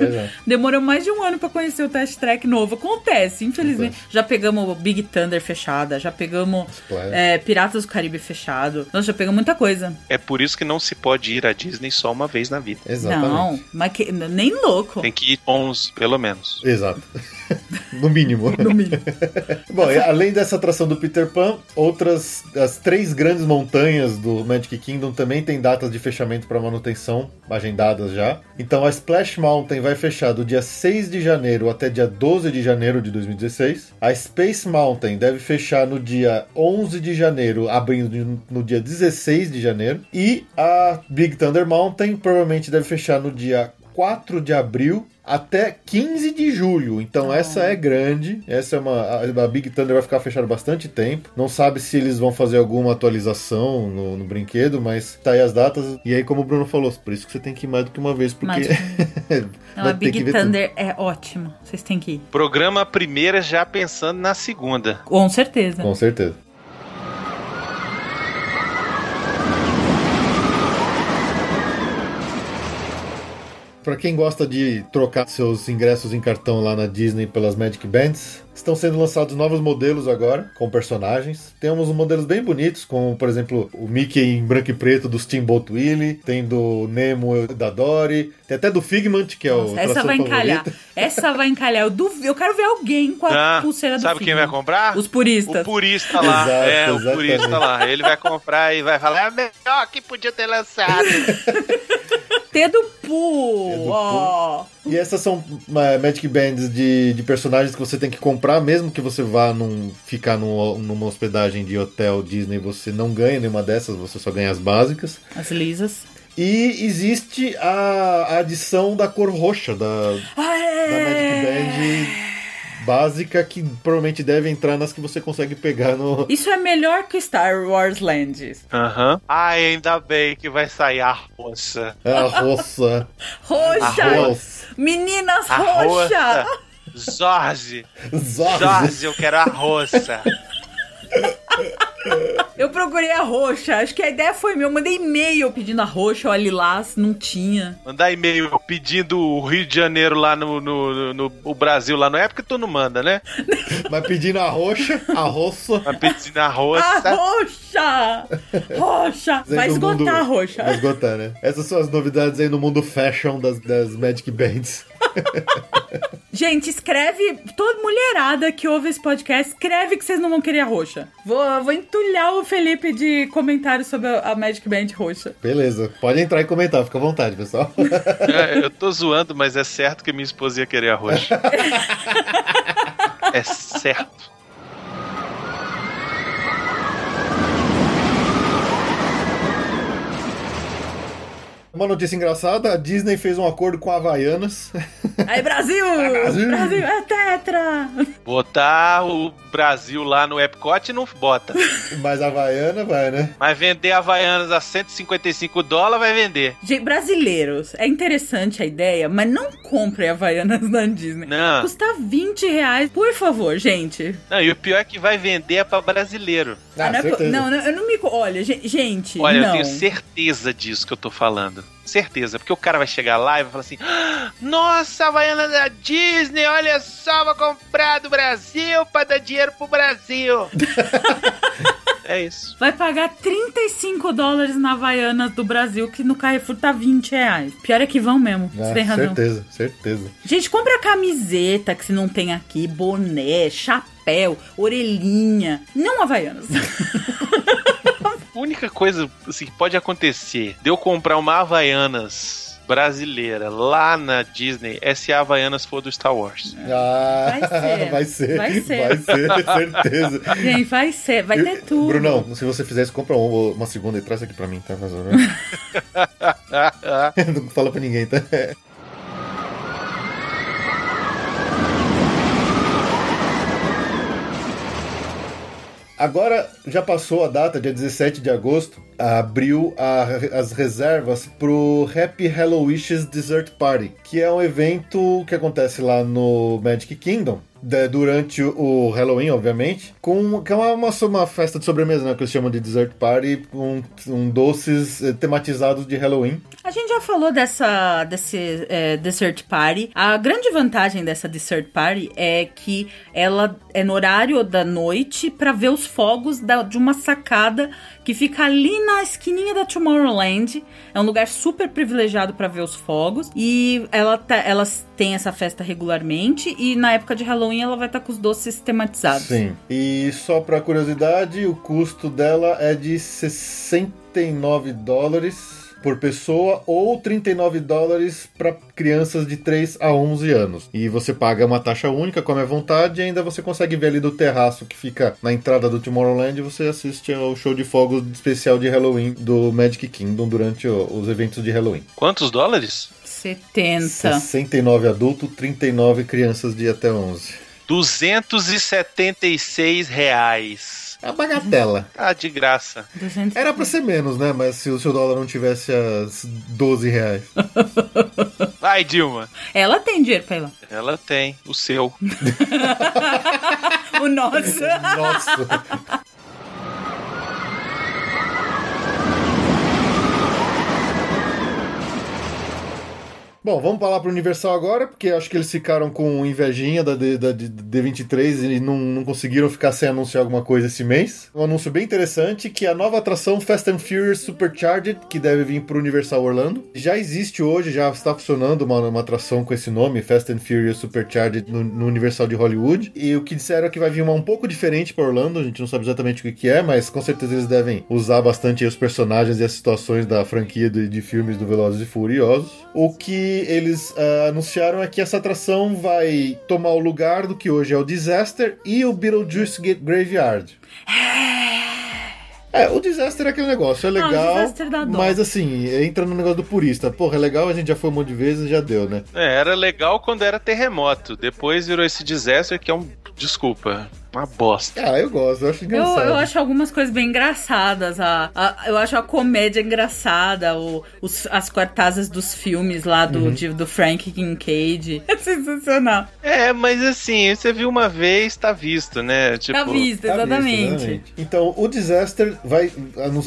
É. Demorou mais de um ano pra conhecer o Test Track novo. Acontece, infelizmente. Já pegamos o Big Thunder fechada, já pegamos é, Piratas do Caribe fechado. Nós já pegamos muita coisa. É por isso que não se pode ir à Disney só uma vez na vida. Exatamente. Não, mas que- nem louco. Tem que ir 11, pelo menos. Exato. no mínimo. No mínimo. Bom, além dessa atração do Peter Pan, outras as três grandes montanhas do Magic Kingdom também tem datas de fechamento para manutenção agendadas já. Então a Splash Mountain vai fechar do dia 6 de janeiro até dia 12 de janeiro de 2016. A Space Mountain deve fechar no dia 11 de janeiro, abrindo no dia 16 de janeiro. E a Big Thunder Mountain provavelmente deve fechar no dia 4 de abril até 15 de julho. Então essa é grande. Essa é uma. A, Big Thunder vai ficar fechada bastante tempo. Não sabe se eles vão fazer alguma atualização no, no brinquedo, mas tá aí as datas. E aí, como o Bruno falou, por isso que você tem que ir mais do que uma vez, porque. Não, a Big ver tudo. Thunder é ótimo. Vocês têm que ir. Programa a primeira já pensando na segunda. Com certeza. Com certeza. Pra quem gosta de trocar seus ingressos em cartão lá na Disney pelas Magic Bands, estão sendo lançados novos modelos agora, com personagens. Temos modelos bem bonitos, como por exemplo o Mickey em branco e preto do Steamboat Willie, tem do Nemo da Dory, tem até do Figment, que é o Nossa, essa atração vai encalhar. Essa vai encalhar. Eu, duvido, eu quero ver alguém com a Ah, pulseira do sabe quem vai Figment. comprar? Os puristas. O purista lá. Exato, é, o exatamente. purista lá. Ele vai comprar e vai falar: é melhor que podia ter lançado. T do Poo. Ó. E essas são Magic Bands de, de personagens que você tem que comprar, mesmo que você vá num, ficar num- numa hospedagem de hotel Disney, você não ganha nenhuma dessas, você só ganha as básicas. As lisas. E existe a, a adição da cor roxa da, Ah, é. da Magic Band básica, que provavelmente deve entrar nas que você consegue pegar no. Isso é melhor que Star Wars Land. Aham. Ai, ainda bem que vai sair a roça. A roça. Roxa! Arroz. Meninas A roxa! roça. Jorge. Zorzi. Jorge, eu quero a roça. Eu procurei a roxa. Acho que a ideia foi minha. Eu mandei e-mail pedindo a roxa ou a lilás. Não tinha. Mandar e-mail pedindo o Rio de Janeiro lá no, no, no- no- o Brasil lá não é porque tu não manda, né? Mas pedindo a roxa, a roça. Mas pedindo a A roça. roxa! Roxa! Vai esgotar mundo- a roxa. Vai esgotar, né? Essas são as novidades aí no mundo fashion das, das Magic Bands. Gente, escreve. Toda mulherada que ouve esse podcast, escreve que vocês não vão querer a roxa. Vou, vou entulhar o Felipe de comentários sobre a, Magic Band roxa. Beleza, pode entrar e comentar, fica à vontade, pessoal. É, eu tô zoando, mas é certo que minha esposa ia querer a roxa. É certo. Uma notícia engraçada, a Disney fez um acordo com a Havaianas. Aí, Brasil! Brasil! Brasil é tetra! Botar o Brasil lá no Epcot não bota. Mas a Havaiana vai, né? Mas vender Havaianas a 155 dólares vai vender. Gente, brasileiros, é interessante a ideia, mas não compre Havaianas na Disney. Não. Custa 20 reais. Por favor, gente. Não, e o pior é que vai vender é pra brasileiro. Ah, não, é não, não, eu não me. Olha, gen- gente. Olha, não. eu tenho certeza disso que eu tô falando. Certeza, porque o cara vai chegar lá e vai falar assim: "Ah, Nossa, Havaiana da Disney, olha só, vou comprar do Brasil pra dar dinheiro pro Brasil. é isso. Vai pagar 35 dólares na Havaianas do Brasil, que no Carrefour tá 20 reais. Pior é que vão mesmo. Ah, Você tem razão. certeza, certeza. Gente, compra camiseta que se não tem aqui, boné, chapéu, orelhinha. Não Havaianas. A única coisa assim, que pode acontecer de eu comprar uma Havaianas brasileira lá na Disney é se a Havaianas for do Star Wars. Ah, Vai ser. vai ser, Vai ser. vai ser, certeza. Gente, vai ser, vai ter Eu- tudo. Brunão, se você fizer isso, compra uma, uma segunda e traz aqui pra mim, tá? Não fala pra ninguém, tá? Agora já passou a data, dia 17 de agosto, abriu a- as reservas pro Happy Hello Wishes Dessert Party, que é um evento que acontece lá no Magic Kingdom. de- durante o Halloween, obviamente, com que é uma, uma, festa de sobremesa, né, que eles chamam de dessert party, com, com doces eh, tematizados de Halloween. A gente já falou dessa desse é, dessert party. A grande vantagem dessa dessert party é que ela é no horário da noite pra ver os fogos da- de uma sacada que fica ali na esquininha da Tomorrowland. É um lugar super privilegiado pra ver os fogos e ela tá- elas têm essa festa regularmente e na época de Halloween ela vai estar com os doces tematizados. Sim. E só pra curiosidade, o custo dela é de 69 dólares por pessoa ou 39 dólares para crianças de 3 a 11 anos. E você paga uma taxa única, come à vontade, e ainda você consegue ver ali do terraço que fica na entrada do Tomorrowland, e você assiste ao show de fogos especial de Halloween do Magic Kingdom durante os eventos de Halloween. Quantos dólares? 70. 69 adultos, 39 crianças de até 11. 276 reais. É a bagatela. Ah, de graça. 200. Era pra ser menos, né? Mas se o seu dólar não tivesse as 12 reais. Vai, Dilma. Ela tem dinheiro pra ir lá. Ela tem. O seu. O nosso. Nossa. Bom, vamos falar pro Universal agora, porque acho que eles ficaram com invejinha da, D, da D- D23 e não, não conseguiram ficar sem anunciar alguma coisa esse mês. Um anúncio bem interessante, que é a nova atração Fast and Furious Supercharged, que deve vir pro Universal Orlando. Já existe hoje, já está funcionando uma, uma atração com esse nome, Fast and Furious Supercharged, no, no Universal de Hollywood. E o que disseram é que vai vir uma um pouco diferente para Orlando, a gente não sabe exatamente o que é, mas com certeza eles devem usar bastante os personagens e as situações da franquia de, de filmes do Velozes e Furiosos. O que eles ah, anunciaram é que essa atração vai tomar o lugar do que hoje é o Disaster e o Beetlejuice Graveyard. É, o Disaster é aquele negócio, é legal, Disaster dá dó. mas assim, entra no negócio do purista. Porra, é legal, a gente já foi um monte de vezes, já deu, né? É, era legal quando era terremoto. Depois virou esse desastre que é um. Desculpa. Uma bosta. Ah, eu gosto, eu acho Eu, engraçado. eu acho algumas coisas bem engraçadas. A, a- eu acho a comédia engraçada, o, os- as cartazes dos filmes lá do, Uhum. de- do Frank Kincaid. É sensacional. É, mas assim, você viu uma vez, tá visto, né? Tipo, tá visto, Tá exatamente. visto, exatamente. Então, o Disaster vai.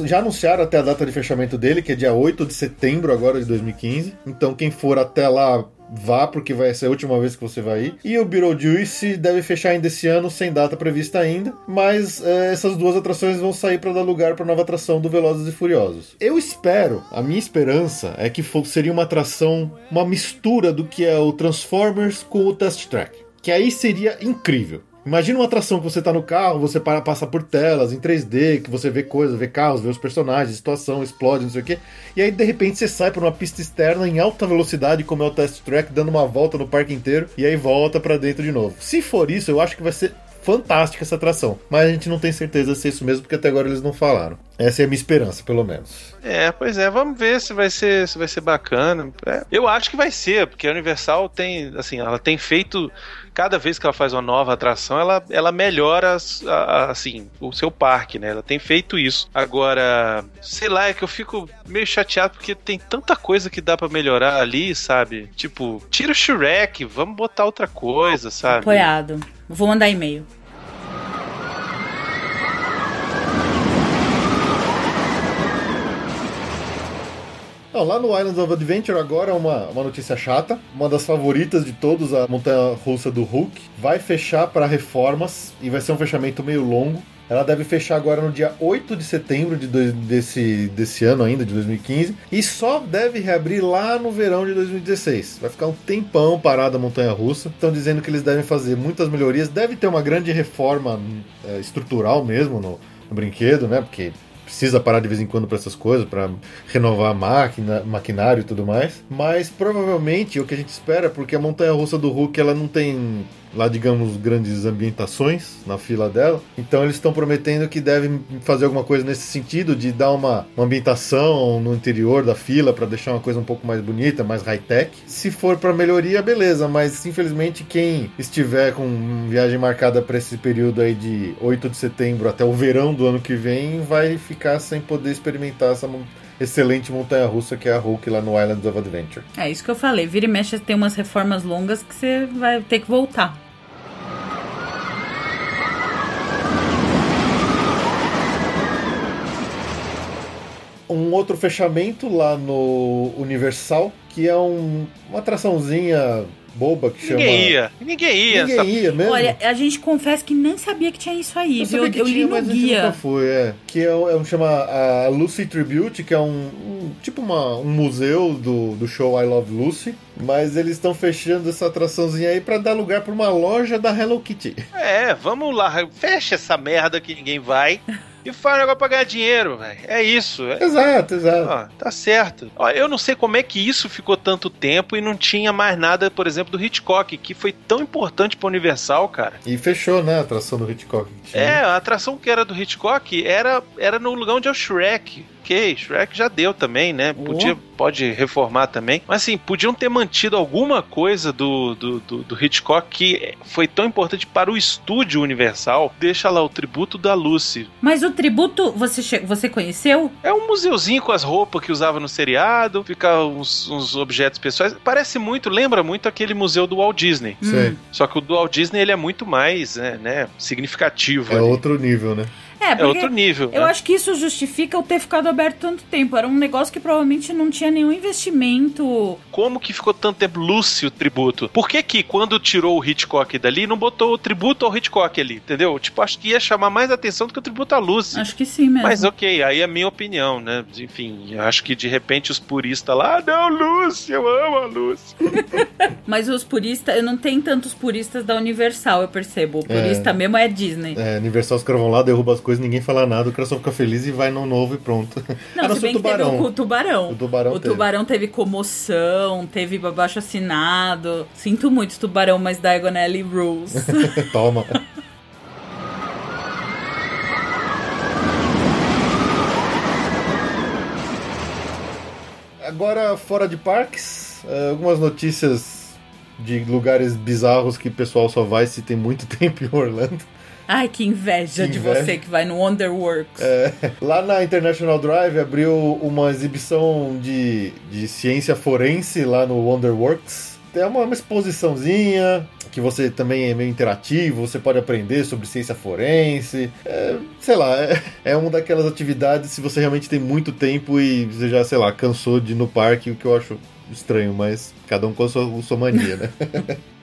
Já anunciaram até a data de fechamento dele, que é dia 8 de setembro agora de 2015. Então, quem for até lá. Vá, porque vai ser a última vez que você vai ir. E o Beetlejuice deve fechar ainda esse ano, sem data prevista ainda. Mas é, essas duas atrações vão sair para dar lugar para nova atração do Velozes e Furiosos. Eu espero, a minha esperança é que fo- seria uma atração, uma mistura do que é o Transformers com o Test Track. Que aí seria incrível. Imagina uma atração que você tá no carro, você para, passa por telas em 3D, que você vê coisas, vê carros, vê os personagens, situação, explode, não sei o quê. E aí, de repente, você sai por uma pista externa em alta velocidade, como é o Test Track, dando uma volta no parque inteiro, e aí volta pra dentro de novo. Se for isso, eu acho que vai ser fantástica essa atração. Mas a gente não tem certeza se é isso mesmo, porque até agora eles não falaram. Essa é a minha esperança, pelo menos. É, pois é, vamos ver se vai ser, se vai ser bacana. É, eu acho que vai ser, porque a Universal tem, assim, ela tem feito cada vez que ela faz uma nova atração, ela, ela melhora assim o seu parque, né? Ela tem feito isso. Agora, sei lá, é que eu fico meio chateado porque tem tanta coisa que dá pra melhorar ali, sabe? Tipo, tira o Shrek, vamos botar outra coisa, sabe? Apoiado. Vou mandar e-mail. Não, lá no Islands of Adventure agora uma, uma notícia chata. Uma das favoritas de todos, a montanha russa do Hulk, vai fechar para reformas e vai ser um fechamento meio longo. Ela deve fechar agora no dia 8 de setembro de dois- desse, desse ano ainda, de 2015, e só deve reabrir lá no verão de 2016. Vai ficar um tempão parada a montanha russa. Estão dizendo que eles devem fazer muitas melhorias. Deve ter uma grande reforma é, estrutural mesmo no, no brinquedo, né? Porque precisa parar de vez em quando para essas coisas, para renovar a máquina, maquinário e tudo mais. Mas provavelmente o que a gente espera, porque a montanha russa do Hulk ela não tem lá, digamos, grandes ambientações na fila dela. Então eles estão prometendo que devem fazer alguma coisa nesse sentido de dar uma, uma ambientação no interior da fila para deixar uma coisa um pouco mais bonita, mais high-tech. Se for para melhoria, beleza, mas infelizmente quem estiver com viagem marcada para esse período aí de 8 de setembro até o verão do ano que vem vai ficar sem poder experimentar essa excelente montanha russa que é a Hulk lá no Islands of Adventure. É isso que eu falei. Vira e mexe tem umas reformas longas que você vai ter que voltar. um outro fechamento lá no Universal, que é um- uma atraçãozinha boba que chama. Ninguém ia. Ninguém ia. essa- Ninguém ia mesmo. Olha, a gente confessa que nem sabia que tinha isso aí, eu viu? Eu li tinha, no mas guia. nunca foi, é. Que é, um- é um chama a Lucy Tribute, que é um, um- tipo uma, um museu do, do show I Love Lucy. Mas eles estão fechando essa atraçãozinha aí pra dar lugar pra uma loja da Hello Kitty. É, vamos lá, fecha essa merda que ninguém vai e faz um negócio pra ganhar dinheiro, velho. É isso. É, exato, exato. ó, tá certo. Ó, eu não sei como é que isso ficou tanto tempo e não tinha mais nada, por exemplo, do Hitchcock, que foi tão importante pra Universal, cara. E fechou, né, a atração do Hitchcock. que tinha. É, a atração que era do Hitchcock era, era no lugar onde é o Shrek. ok, Shrek já deu também, né? Podia, pode reformar também. Mas assim, podiam ter mantido alguma coisa do, do, do, do Hitchcock que foi tão importante para o estúdio Universal. Deixa lá o tributo da Lucy. Mas o tributo, você, você conheceu? É um museuzinho com as roupas que usava no seriado, fica uns, uns objetos pessoais. Parece muito, lembra muito aquele museu do Walt Disney. Sei. Só que o do Walt Disney ele é muito mais né, né, significativo. É ali. outro nível, né? É, É outro nível. eu né? acho que isso justifica eu ter ficado aberto tanto tempo. Era um negócio que provavelmente não tinha nenhum investimento. Como que ficou tanto tempo Lúcio o tributo? Por que que quando tirou o Hitchcock dali, não botou o tributo ao Hitchcock ali, entendeu? Tipo, acho que ia chamar mais atenção do que o tributo a Lucy. Acho que sim mesmo. Mas ok, aí é a minha opinião, né? Enfim, acho que de repente os puristas lá, ah, não, Lucy, eu amo a Lucy. Mas os puristas, eu não tenho tantos puristas da Universal, eu percebo. O purista mesmo é Disney. É, Universal os caras vão lá, derruba as coisas, ninguém fala nada, o cara só fica feliz e vai no novo e pronto. Não, a não se bem o que teve tubarão. o tubarão. O tubarão O teve. tubarão teve comoção, teve baixo assinado. Sinto muito, tubarão, mas Diagonally Rules. Toma. Agora, fora de parques, eh, algumas notícias de lugares bizarros que o pessoal só vai se tem muito tempo em Orlando. Ai, que inveja Que de inveja. você que vai no Wonderworks. É, lá na International Drive abriu uma exibição de, de ciência forense lá no Wonderworks. Tem uma, uma exposiçãozinha que você também é meio interativo, você pode aprender sobre ciência forense. É, sei lá, é, é uma daquelas atividades se você realmente tem muito tempo e você já, sei lá, cansou de ir no parque, o que eu acho estranho, mas cada um com a sua, sua mania, né?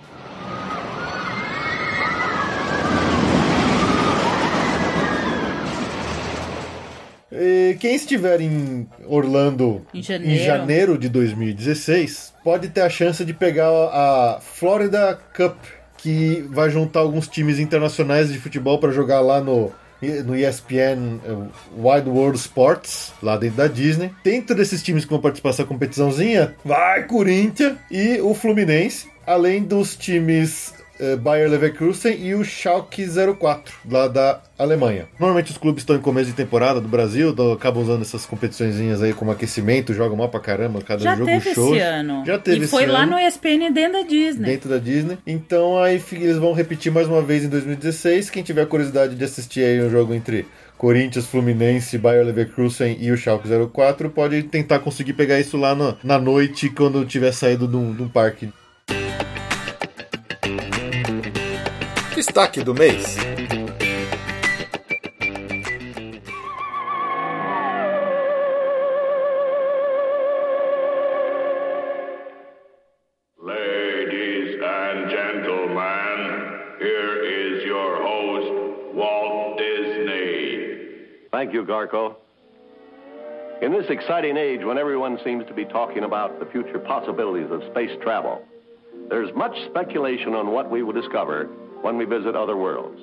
quem estiver em Orlando Em janeiro. janeiro de 2016 pode ter a chance de pegar a Florida Cup, que vai juntar alguns times internacionais de futebol para jogar lá no, no ESPN eh, Wide World Sports, lá dentro da Disney. Dentro desses times que vão participar dessa competiçãozinha, vai Corinthians e o Fluminense, além dos times Bayer Leverkusen e o Schalke 04, lá da Alemanha. Normalmente os clubes estão em começo de temporada do Brasil, acabam usando essas competiçõezinhas aí como aquecimento, jogam mal pra caramba, cada Já jogo teve show. esse ano. Já teve E foi esse lá ano. no ESPN dentro da Disney. Dentro da Disney. Então aí eles vão repetir mais uma vez em 2016. Quem tiver curiosidade de assistir aí um jogo entre Corinthians, Fluminense, Bayer Leverkusen e o Schalke 04, pode tentar conseguir pegar isso lá na, na noite quando tiver saído de um, de um parque. Destaque do mês. Ladies and gentlemen, here is your host, Walt Disney. Thank you, Garco. In this exciting age when everyone seems to be talking about the future possibilities of space travel, there's much speculation on what we will discover when we visit other worlds.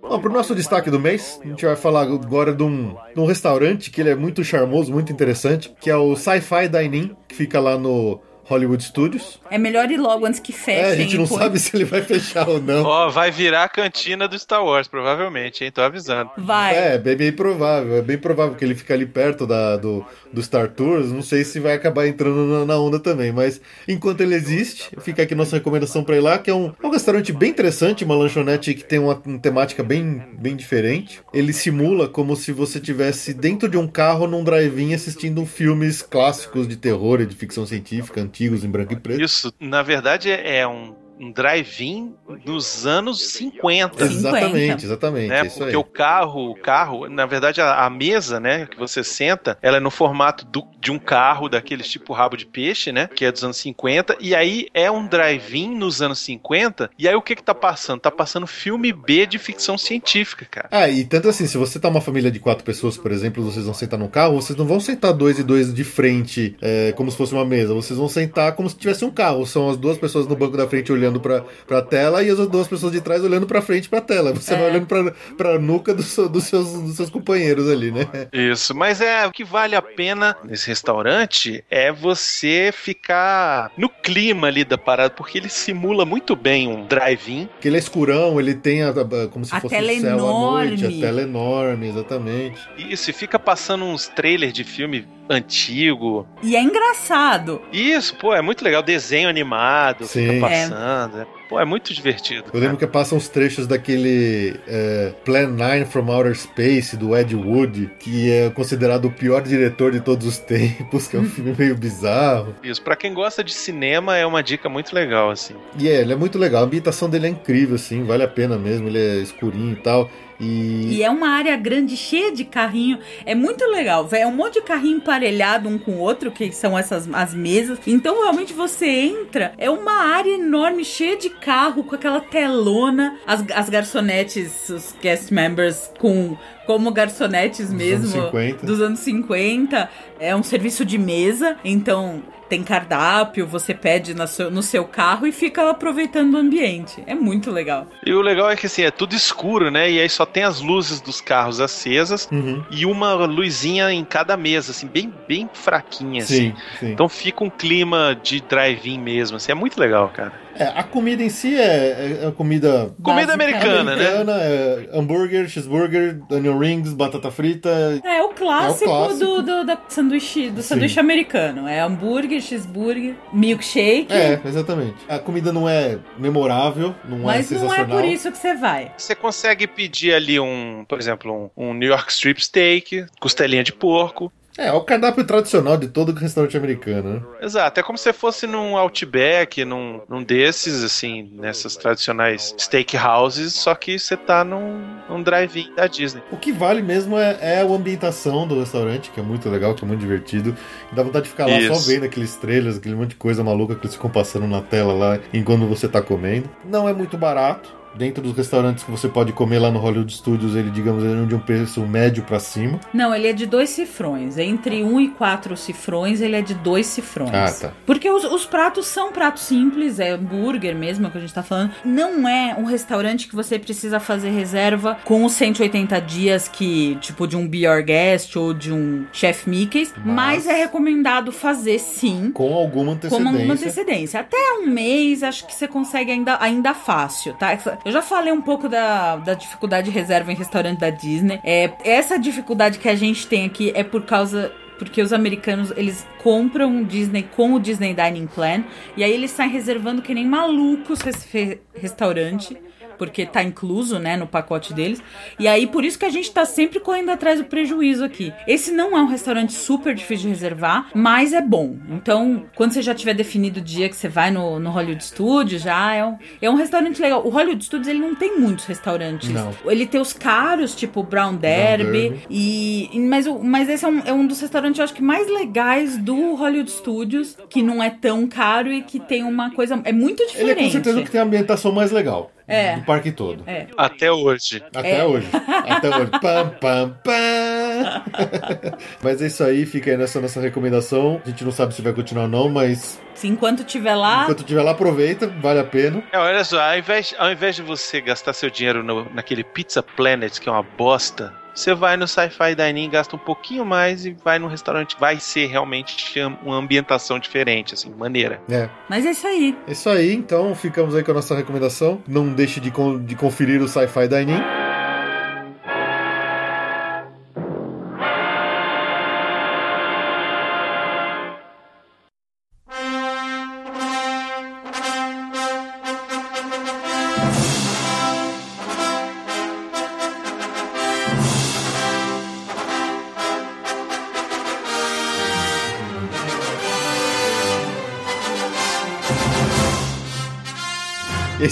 Bom, pro nosso destaque do mês, a gente vai falar agora de um, de um restaurante que ele é muito charmoso, muito interessante, que é o Sci-Fi Dining, que fica lá no Hollywood Studios. É melhor ir logo antes que feche. É, a gente não pô. sabe se ele vai fechar ou não. Ó, vai virar a cantina do Star Wars, provavelmente, hein? Tô avisando. Vai. É, bem, bem provável. É bem provável que ele fica ali perto da, do, do Star Tours. Não sei se vai acabar entrando na, na onda também. Mas enquanto ele existe, fica aqui nossa recomendação pra ir lá, que é um, um restaurante bem interessante, uma lanchonete que tem uma, uma temática bem, bem diferente. Ele simula como se você tivesse dentro de um carro num drive-in assistindo filmes clássicos de terror e de ficção científica, antigos em branco e preto. Isso, na verdade, é um, um drive-in nos anos 50. Exatamente, exatamente. né? é isso Porque aí. o carro, o carro, na verdade, a, a mesa, né, que você senta, ela é no formato do- de um carro daqueles tipo rabo de peixe, né, que é dos anos 50, e aí é um drive-in nos anos 50, e aí o que que tá passando? Tá passando filme B de ficção científica, cara. Ah, e tanto assim, se você tá uma família de quatro pessoas, por exemplo, vocês vão sentar no carro, vocês não vão sentar dois e dois de frente, é, como se fosse uma mesa. Vocês vão sentar como se tivesse um carro. São as duas pessoas no banco da frente olhando olhando pra, pra tela e as duas pessoas de trás olhando pra frente pra tela. Você vai olhando pra, pra nuca dos, seus, dos seus companheiros ali, né? Isso, mas é o que vale a pena nesse restaurante é você ficar no clima ali da parada, porque ele simula muito bem um drive-in. Porque ele é escurão, ele tem a, a- como se A fosse tela o céu à noite, enorme. a tela enorme, exatamente. Isso, e fica passando uns trailers de filme antigo. E é engraçado. Isso, pô, é muito legal. Desenho animado, Sim. fica passando. Pô, é muito divertido. Eu lembro que passam uns trechos daquele é, Plan 9 from Outer Space, do Ed Wood, que é considerado o pior diretor de todos os tempos, que é um filme meio bizarro. Isso, pra quem gosta de cinema é uma dica muito legal, assim. E é, ele é muito legal, a ambientação dele é incrível, assim, vale a pena mesmo, ele é escurinho e tal. E, E é uma área grande, cheia de carrinho. É muito legal. É um monte de carrinho emparelhado um com o outro, que são essas as mesas. Então, realmente, você entra, é uma área enorme, cheia de carro, com aquela telona. As, as garçonetes, os guest members, com como garçonetes mesmo. anos 50. Dos anos 50. É um serviço de mesa. Então, tem cardápio, você pede seu- no seu carro e fica aproveitando o ambiente. É muito legal. E o legal é que assim, é tudo escuro, né? E aí só tem as luzes dos carros acesas Uhum. e uma luzinha em cada mesa, assim, bem, bem fraquinha, assim. Sim, sim. Então fica um clima de drive-in mesmo, assim, é muito legal, cara. É, a comida em si é, é, é comida Comida Básica. americana, né? americana, é hambúrguer, cheeseburger, onion rings, batata frita. É o clássico, É o clássico. Do, do, da sanduíche, do Sim. sanduíche americano. É hambúrguer, cheeseburger, milkshake. É, exatamente. A comida não é memorável, não é Mas não é sensacional. por isso que você vai. Você consegue pedir ali um, por exemplo, um, um New York Strip Steak, costelinha de porco. É, é o cardápio tradicional de todo restaurante americano, né? Exato, é como se você fosse num Outback, num, num desses, assim, nessas tradicionais steakhouses, só que você tá num, num drive-in da Disney. O que vale mesmo é, é a ambientação do restaurante, que é muito legal, que é muito divertido. Dá vontade de ficar lá só Isso. vendo aqueles trailers, aquele monte de coisa maluca que eles ficam passando na tela lá enquanto você tá comendo. Não é muito barato. Dentro dos restaurantes que você pode comer lá no Hollywood Studios, ele, digamos, ele é de um preço médio pra cima. Não, ele é de dois cifrões. Entre um e quatro cifrões, ele é de dois cifrões. Ah, tá. Porque os, os pratos são pratos simples, é hambúrguer mesmo, é que a gente tá falando. Não é um restaurante que você precisa fazer reserva com os 180 dias que, tipo, de um Be Your Guest ou de um Chef Mickey's. Mas, Mas- é recomendado fazer sim. Com alguma antecedência. Com alguma antecedência. Até um mês, acho que você consegue ainda, ainda fácil, tá? Eu já falei um pouco da, da dificuldade de reserva em restaurante da Disney. É, essa dificuldade que a gente tem aqui é por causa. Porque os americanos, eles compram Disney com o Disney Dining Plan. E aí eles saem reservando que nem malucos esse restaurante. Porque tá incluso, né, no pacote deles. E aí, por isso que a gente tá sempre correndo atrás do prejuízo aqui. Esse não é um restaurante super difícil de reservar, mas é bom. Então, quando você já tiver definido o dia que você vai no, no Hollywood Studios, já é um, é um restaurante legal. O Hollywood Studios, ele não tem muitos restaurantes. Não. Ele tem os caros, tipo Brown Derby. Derby. E, mas, mas esse é um, é um dos restaurantes, eu acho que mais legais do Hollywood Studios, que não é tão caro e que tem uma coisa. É muito Ele é diferente. com certeza que tem a ambientação mais legal. É. Do parque todo. É. Até hoje. Até É. hoje. Até hoje. Pam, pam, pam. Mas é isso aí, fica aí nessa nossa recomendação. A gente não sabe se vai continuar ou não, mas Se enquanto tiver lá, enquanto estiver lá, aproveita, vale a pena. É, olha só, ao invés, ao invés de você gastar seu dinheiro no- naquele Pizza Planet, que é uma bosta, você vai no Sci-Fi Dining, gasta um pouquinho mais e vai no restaurante. Vai ser realmente uma ambientação diferente, assim, maneira. É. mas é isso aí. É isso aí, então ficamos aí com a nossa recomendação. Não deixe de, con- de conferir o Sci-Fi Dining.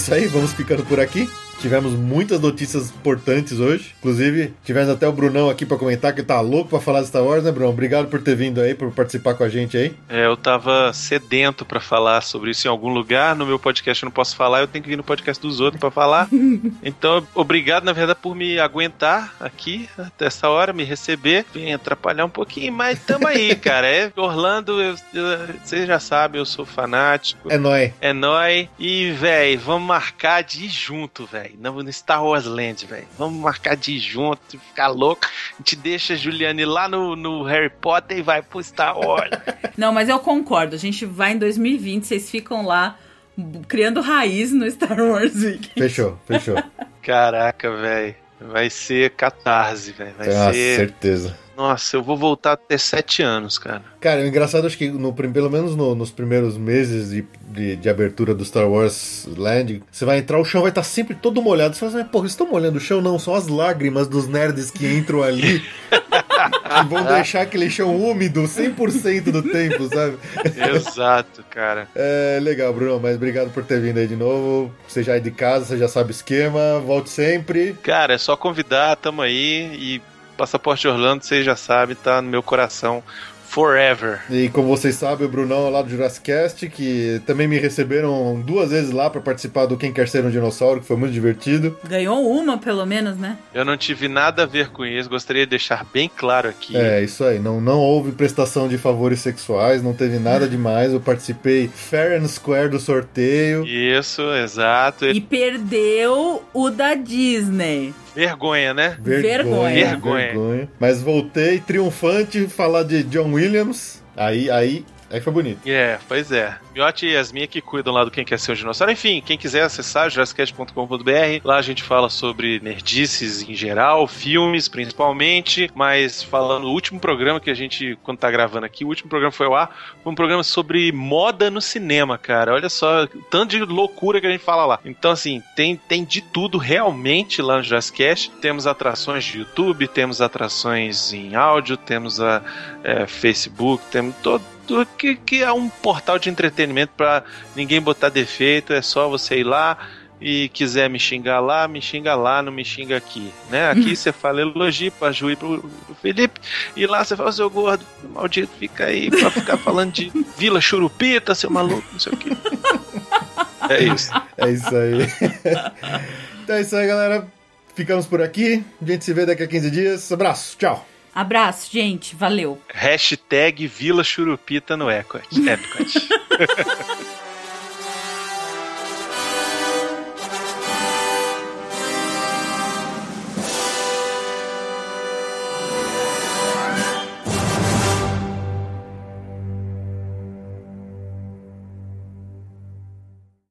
Isso aí, vamos ficando por aqui. Tivemos muitas notícias importantes hoje. Inclusive, tivemos até o Brunão aqui pra comentar que tá louco pra falar de Star Wars, né, Bruno? Obrigado por ter vindo aí, por participar com a gente aí. É, eu tava sedento pra falar sobre isso em algum lugar. No meu podcast eu não posso falar, eu tenho que vir no podcast dos outros pra falar. Então, obrigado, na verdade, por me aguentar aqui até essa hora, me receber. Vim atrapalhar um pouquinho, mas tamo aí, cara. É Orlando, eu, eu, você já sabe, eu sou fanático. É nóis. É nóis. E, véi, vamos marcar de ir junto, véi. No no Star Wars Land, véi. Vamos marcar de ir junto, ficar louco. A gente deixa a Juliane lá no, no Harry Potter e vai pro Star Wars. Não, mas eu concordo. A gente vai em 2020, vocês ficam lá criando raiz no Star Wars Week. Fechou, fechou. Caraca, véi. Vai ser catarse, velho. Vai Ah, ser. certeza. Nossa, eu vou voltar até sete anos, cara. Cara, o engraçado acho que no, pelo menos no- nos primeiros meses de, de, de abertura do Star Wars Land, você vai entrar, o chão vai estar sempre todo molhado. Você fala assim, "Mas, porra, estão molhando o chão? Não, são as lágrimas dos nerds que entram ali e vão deixar aquele chão úmido 100% do tempo, sabe? Exato, cara. É legal, Bruno, mas obrigado por ter vindo aí de novo. Você já é de casa, você já sabe o esquema, volte sempre. Cara, é só convidar, tamo aí. E Passaporte Orlando, vocês já sabem, tá no meu coração forever. E como vocês sabem, o Brunão é lá do Jurassic Cast, que também me receberam duas vezes lá pra participar do Quem Quer Ser um Dinossauro, que foi muito divertido. Ganhou uma, pelo menos, né? Eu não tive nada a ver com isso, gostaria de deixar bem claro aqui. É, isso aí. Não, não houve prestação de favores sexuais, não teve nada demais. Eu participei fair and square do sorteio. Isso, exato. E perdeu o da Disney. Vergonha, né? Vergonha. Vergonha. vergonha. Mas voltei triunfante falar de John Williams. Aí, aí, aí foi bonito. É, pois é. Miotti e Yasmin que cuidam lá do Quem Quer Ser um Dinossauro. Enfim, quem quiser acessar, jurassicast.com.br. Lá a gente fala sobre nerdices em geral, filmes principalmente. Mas falando, o último programa que a gente, quando tá gravando aqui, o último programa foi ao ar, foi um programa sobre moda no cinema, cara. Olha só, tanto de loucura que a gente fala lá. Então, assim, tem, tem de tudo realmente lá no Jurassic Cast. Temos atrações de YouTube, temos atrações em áudio, temos a é, Facebook, temos todo tudo que, que é um portal de entretenimento pra ninguém botar defeito, é só você ir lá e quiser me xingar lá, me xinga lá, não me xinga aqui, né? Aqui você fala elogio pra Ju e pro, pro Felipe, e lá você fala, seu gordo, maldito, fica aí pra ficar falando de Vila Churupita, seu maluco, não sei o quê. É isso. É isso aí. então é isso aí, galera. Ficamos por aqui. A gente se vê daqui a 15 dias. Abraço, tchau. Abraço, gente. Valeu. Hashtag Vila Churupita no Epcot. Epcot.